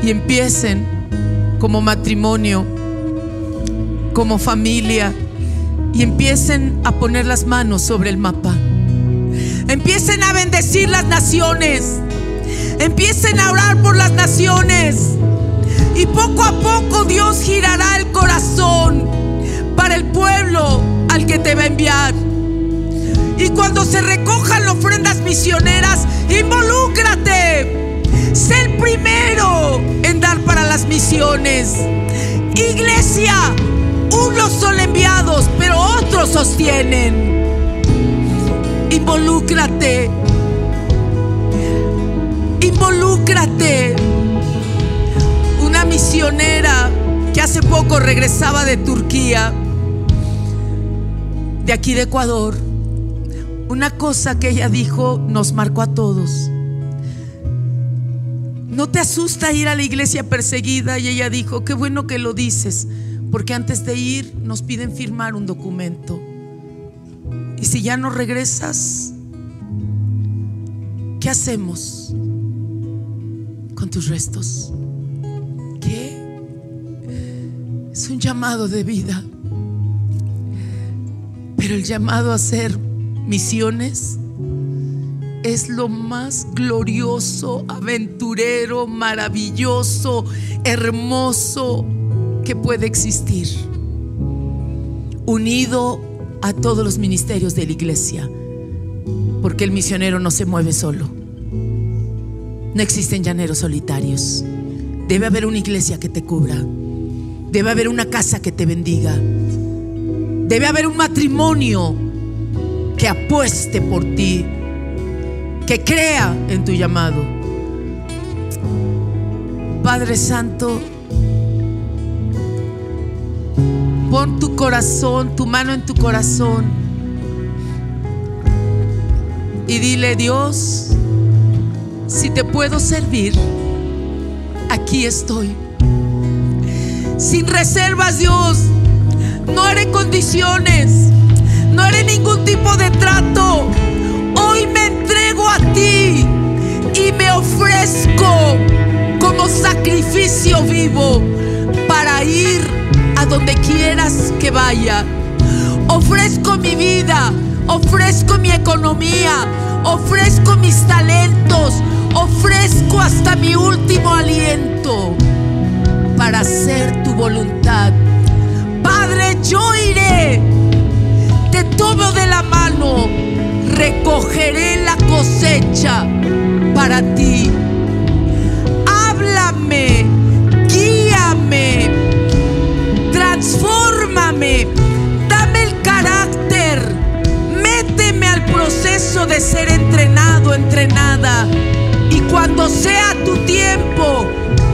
y empiecen como matrimonio, como familia y empiecen a poner las manos sobre el mapa. Empiecen a bendecir las naciones. Empiecen a orar por las naciones. Y poco a poco Dios girará el corazón para el pueblo al que te va a enviar. Y cuando se recojan las ofrendas misioneras, involúcrate. Sé el primero en dar para las misiones. Iglesia, unos son enviados, pero otros sostienen. Involúcrate. Involúcrate misionera que hace poco regresaba de Turquía, de aquí de Ecuador, una cosa que ella dijo nos marcó a todos. ¿No te asusta ir a la iglesia perseguida? Y ella dijo, qué bueno que lo dices, porque antes de ir nos piden firmar un documento. Y si ya no regresas, ¿qué hacemos con tus restos? Es un llamado de vida. Pero el llamado a hacer misiones es lo más glorioso, aventurero, maravilloso, hermoso que puede existir. Unido a todos los ministerios de la iglesia. Porque el misionero no se mueve solo. No existen llaneros solitarios. Debe haber una iglesia que te cubra. Debe haber una casa que te bendiga. Debe haber un matrimonio que apueste por ti, que crea en tu llamado. Padre Santo, pon tu corazón, tu mano en tu corazón y dile, Dios, si te puedo servir, aquí estoy. Sin reservas, Dios. No haré condiciones. No haré ningún tipo de trato. Hoy me entrego a ti y me ofrezco como sacrificio vivo para ir a donde quieras que vaya. Ofrezco mi vida, ofrezco mi economía, ofrezco mis talentos, ofrezco hasta mi último aliento para hacer tu voluntad. Padre, yo iré, te tomo de la mano, recogeré la cosecha para ti. Transfórmame, dame el carácter, méteme al proceso de ser entrenado, entrenada. Y cuando sea tu tiempo,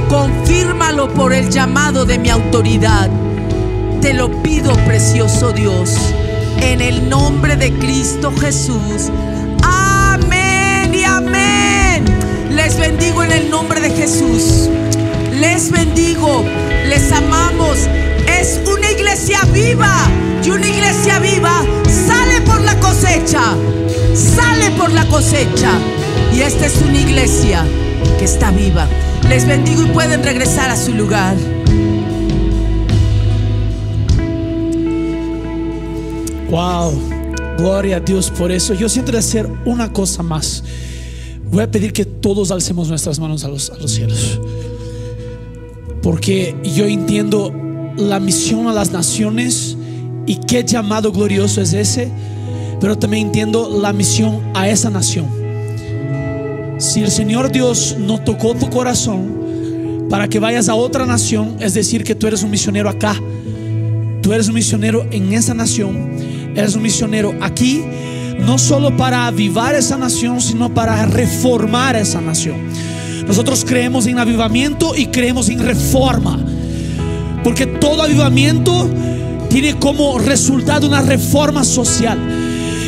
confírmalo por el llamado de mi autoridad. Te lo pido, precioso Dios, en el nombre de Cristo Jesús. Amén y amén. Les bendigo en el nombre de Jesús. Les bendigo, les amamos. Es una iglesia viva y una iglesia viva sale por la cosecha. Sale por la cosecha. Y esta es una iglesia que está viva. Les bendigo y pueden regresar a su lugar. Wow, gloria a Dios por eso. Yo siento hacer una cosa más. Voy a pedir que todos alcemos nuestras manos a los cielos. Porque yo entiendo la misión a las naciones y qué llamado glorioso es ese. Pero también entiendo la misión a esa nación. Si el Señor Dios no tocó tu corazón para que vayas a otra nación, es decir, que tú eres un misionero acá, tú eres un misionero en esa nación, eres un misionero aquí, no solo para avivar esa nación, sino para reformar esa nación. Nosotros creemos en avivamiento y creemos en reforma, porque todo avivamiento tiene como resultado una reforma social.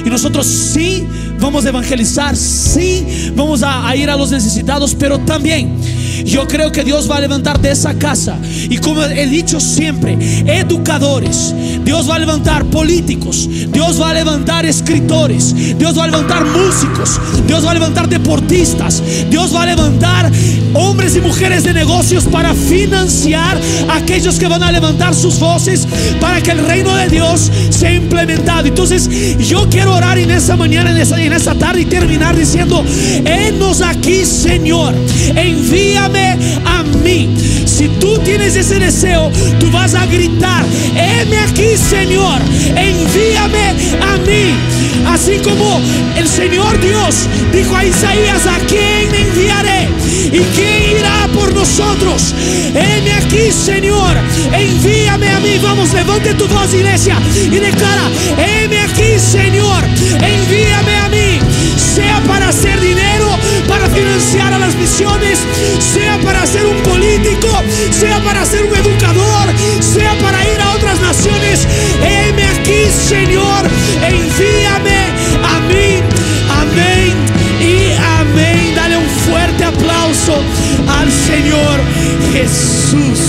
Y nosotros sí vamos a evangelizar, sí vamos a, a, ir a los necesitados, pero también yo creo que Dios va a levantar de esa casa. Y como he dicho siempre, educadores, Dios va a levantar políticos, Dios va a levantar escritores, Dios va a levantar músicos, Dios va a levantar deportistas, Dios va a levantar hombres y mujeres de negocios para financiar a aquellos que van a levantar sus voces para que el reino de Dios sea implementado. Entonces yo quiero orar en esa mañana, en esa, en esa tarde y terminar diciendo, enos aquí Señor, envíame a mí. Si tú tienes ese deseo, tú vas a gritar, heme aquí Señor, envíame a mí. Así como el Señor Dios dijo a Isaías, ¿a quién enviaré? ¿Y quién irá por nosotros? Heme aquí, Señor, envíame a mí. Vamos, levante tu voz, iglesia, y declara, heme aquí, Señor, envíame a mí. Sea para hacer dinero, para financiar a las misiones, sea para ser un político, sea para ser un educador, sea para ir a otras naciones. Heme aquí, Señor, e envíame a mí. Amén y amén. Dale un fuerte aplauso al Señor Jesús.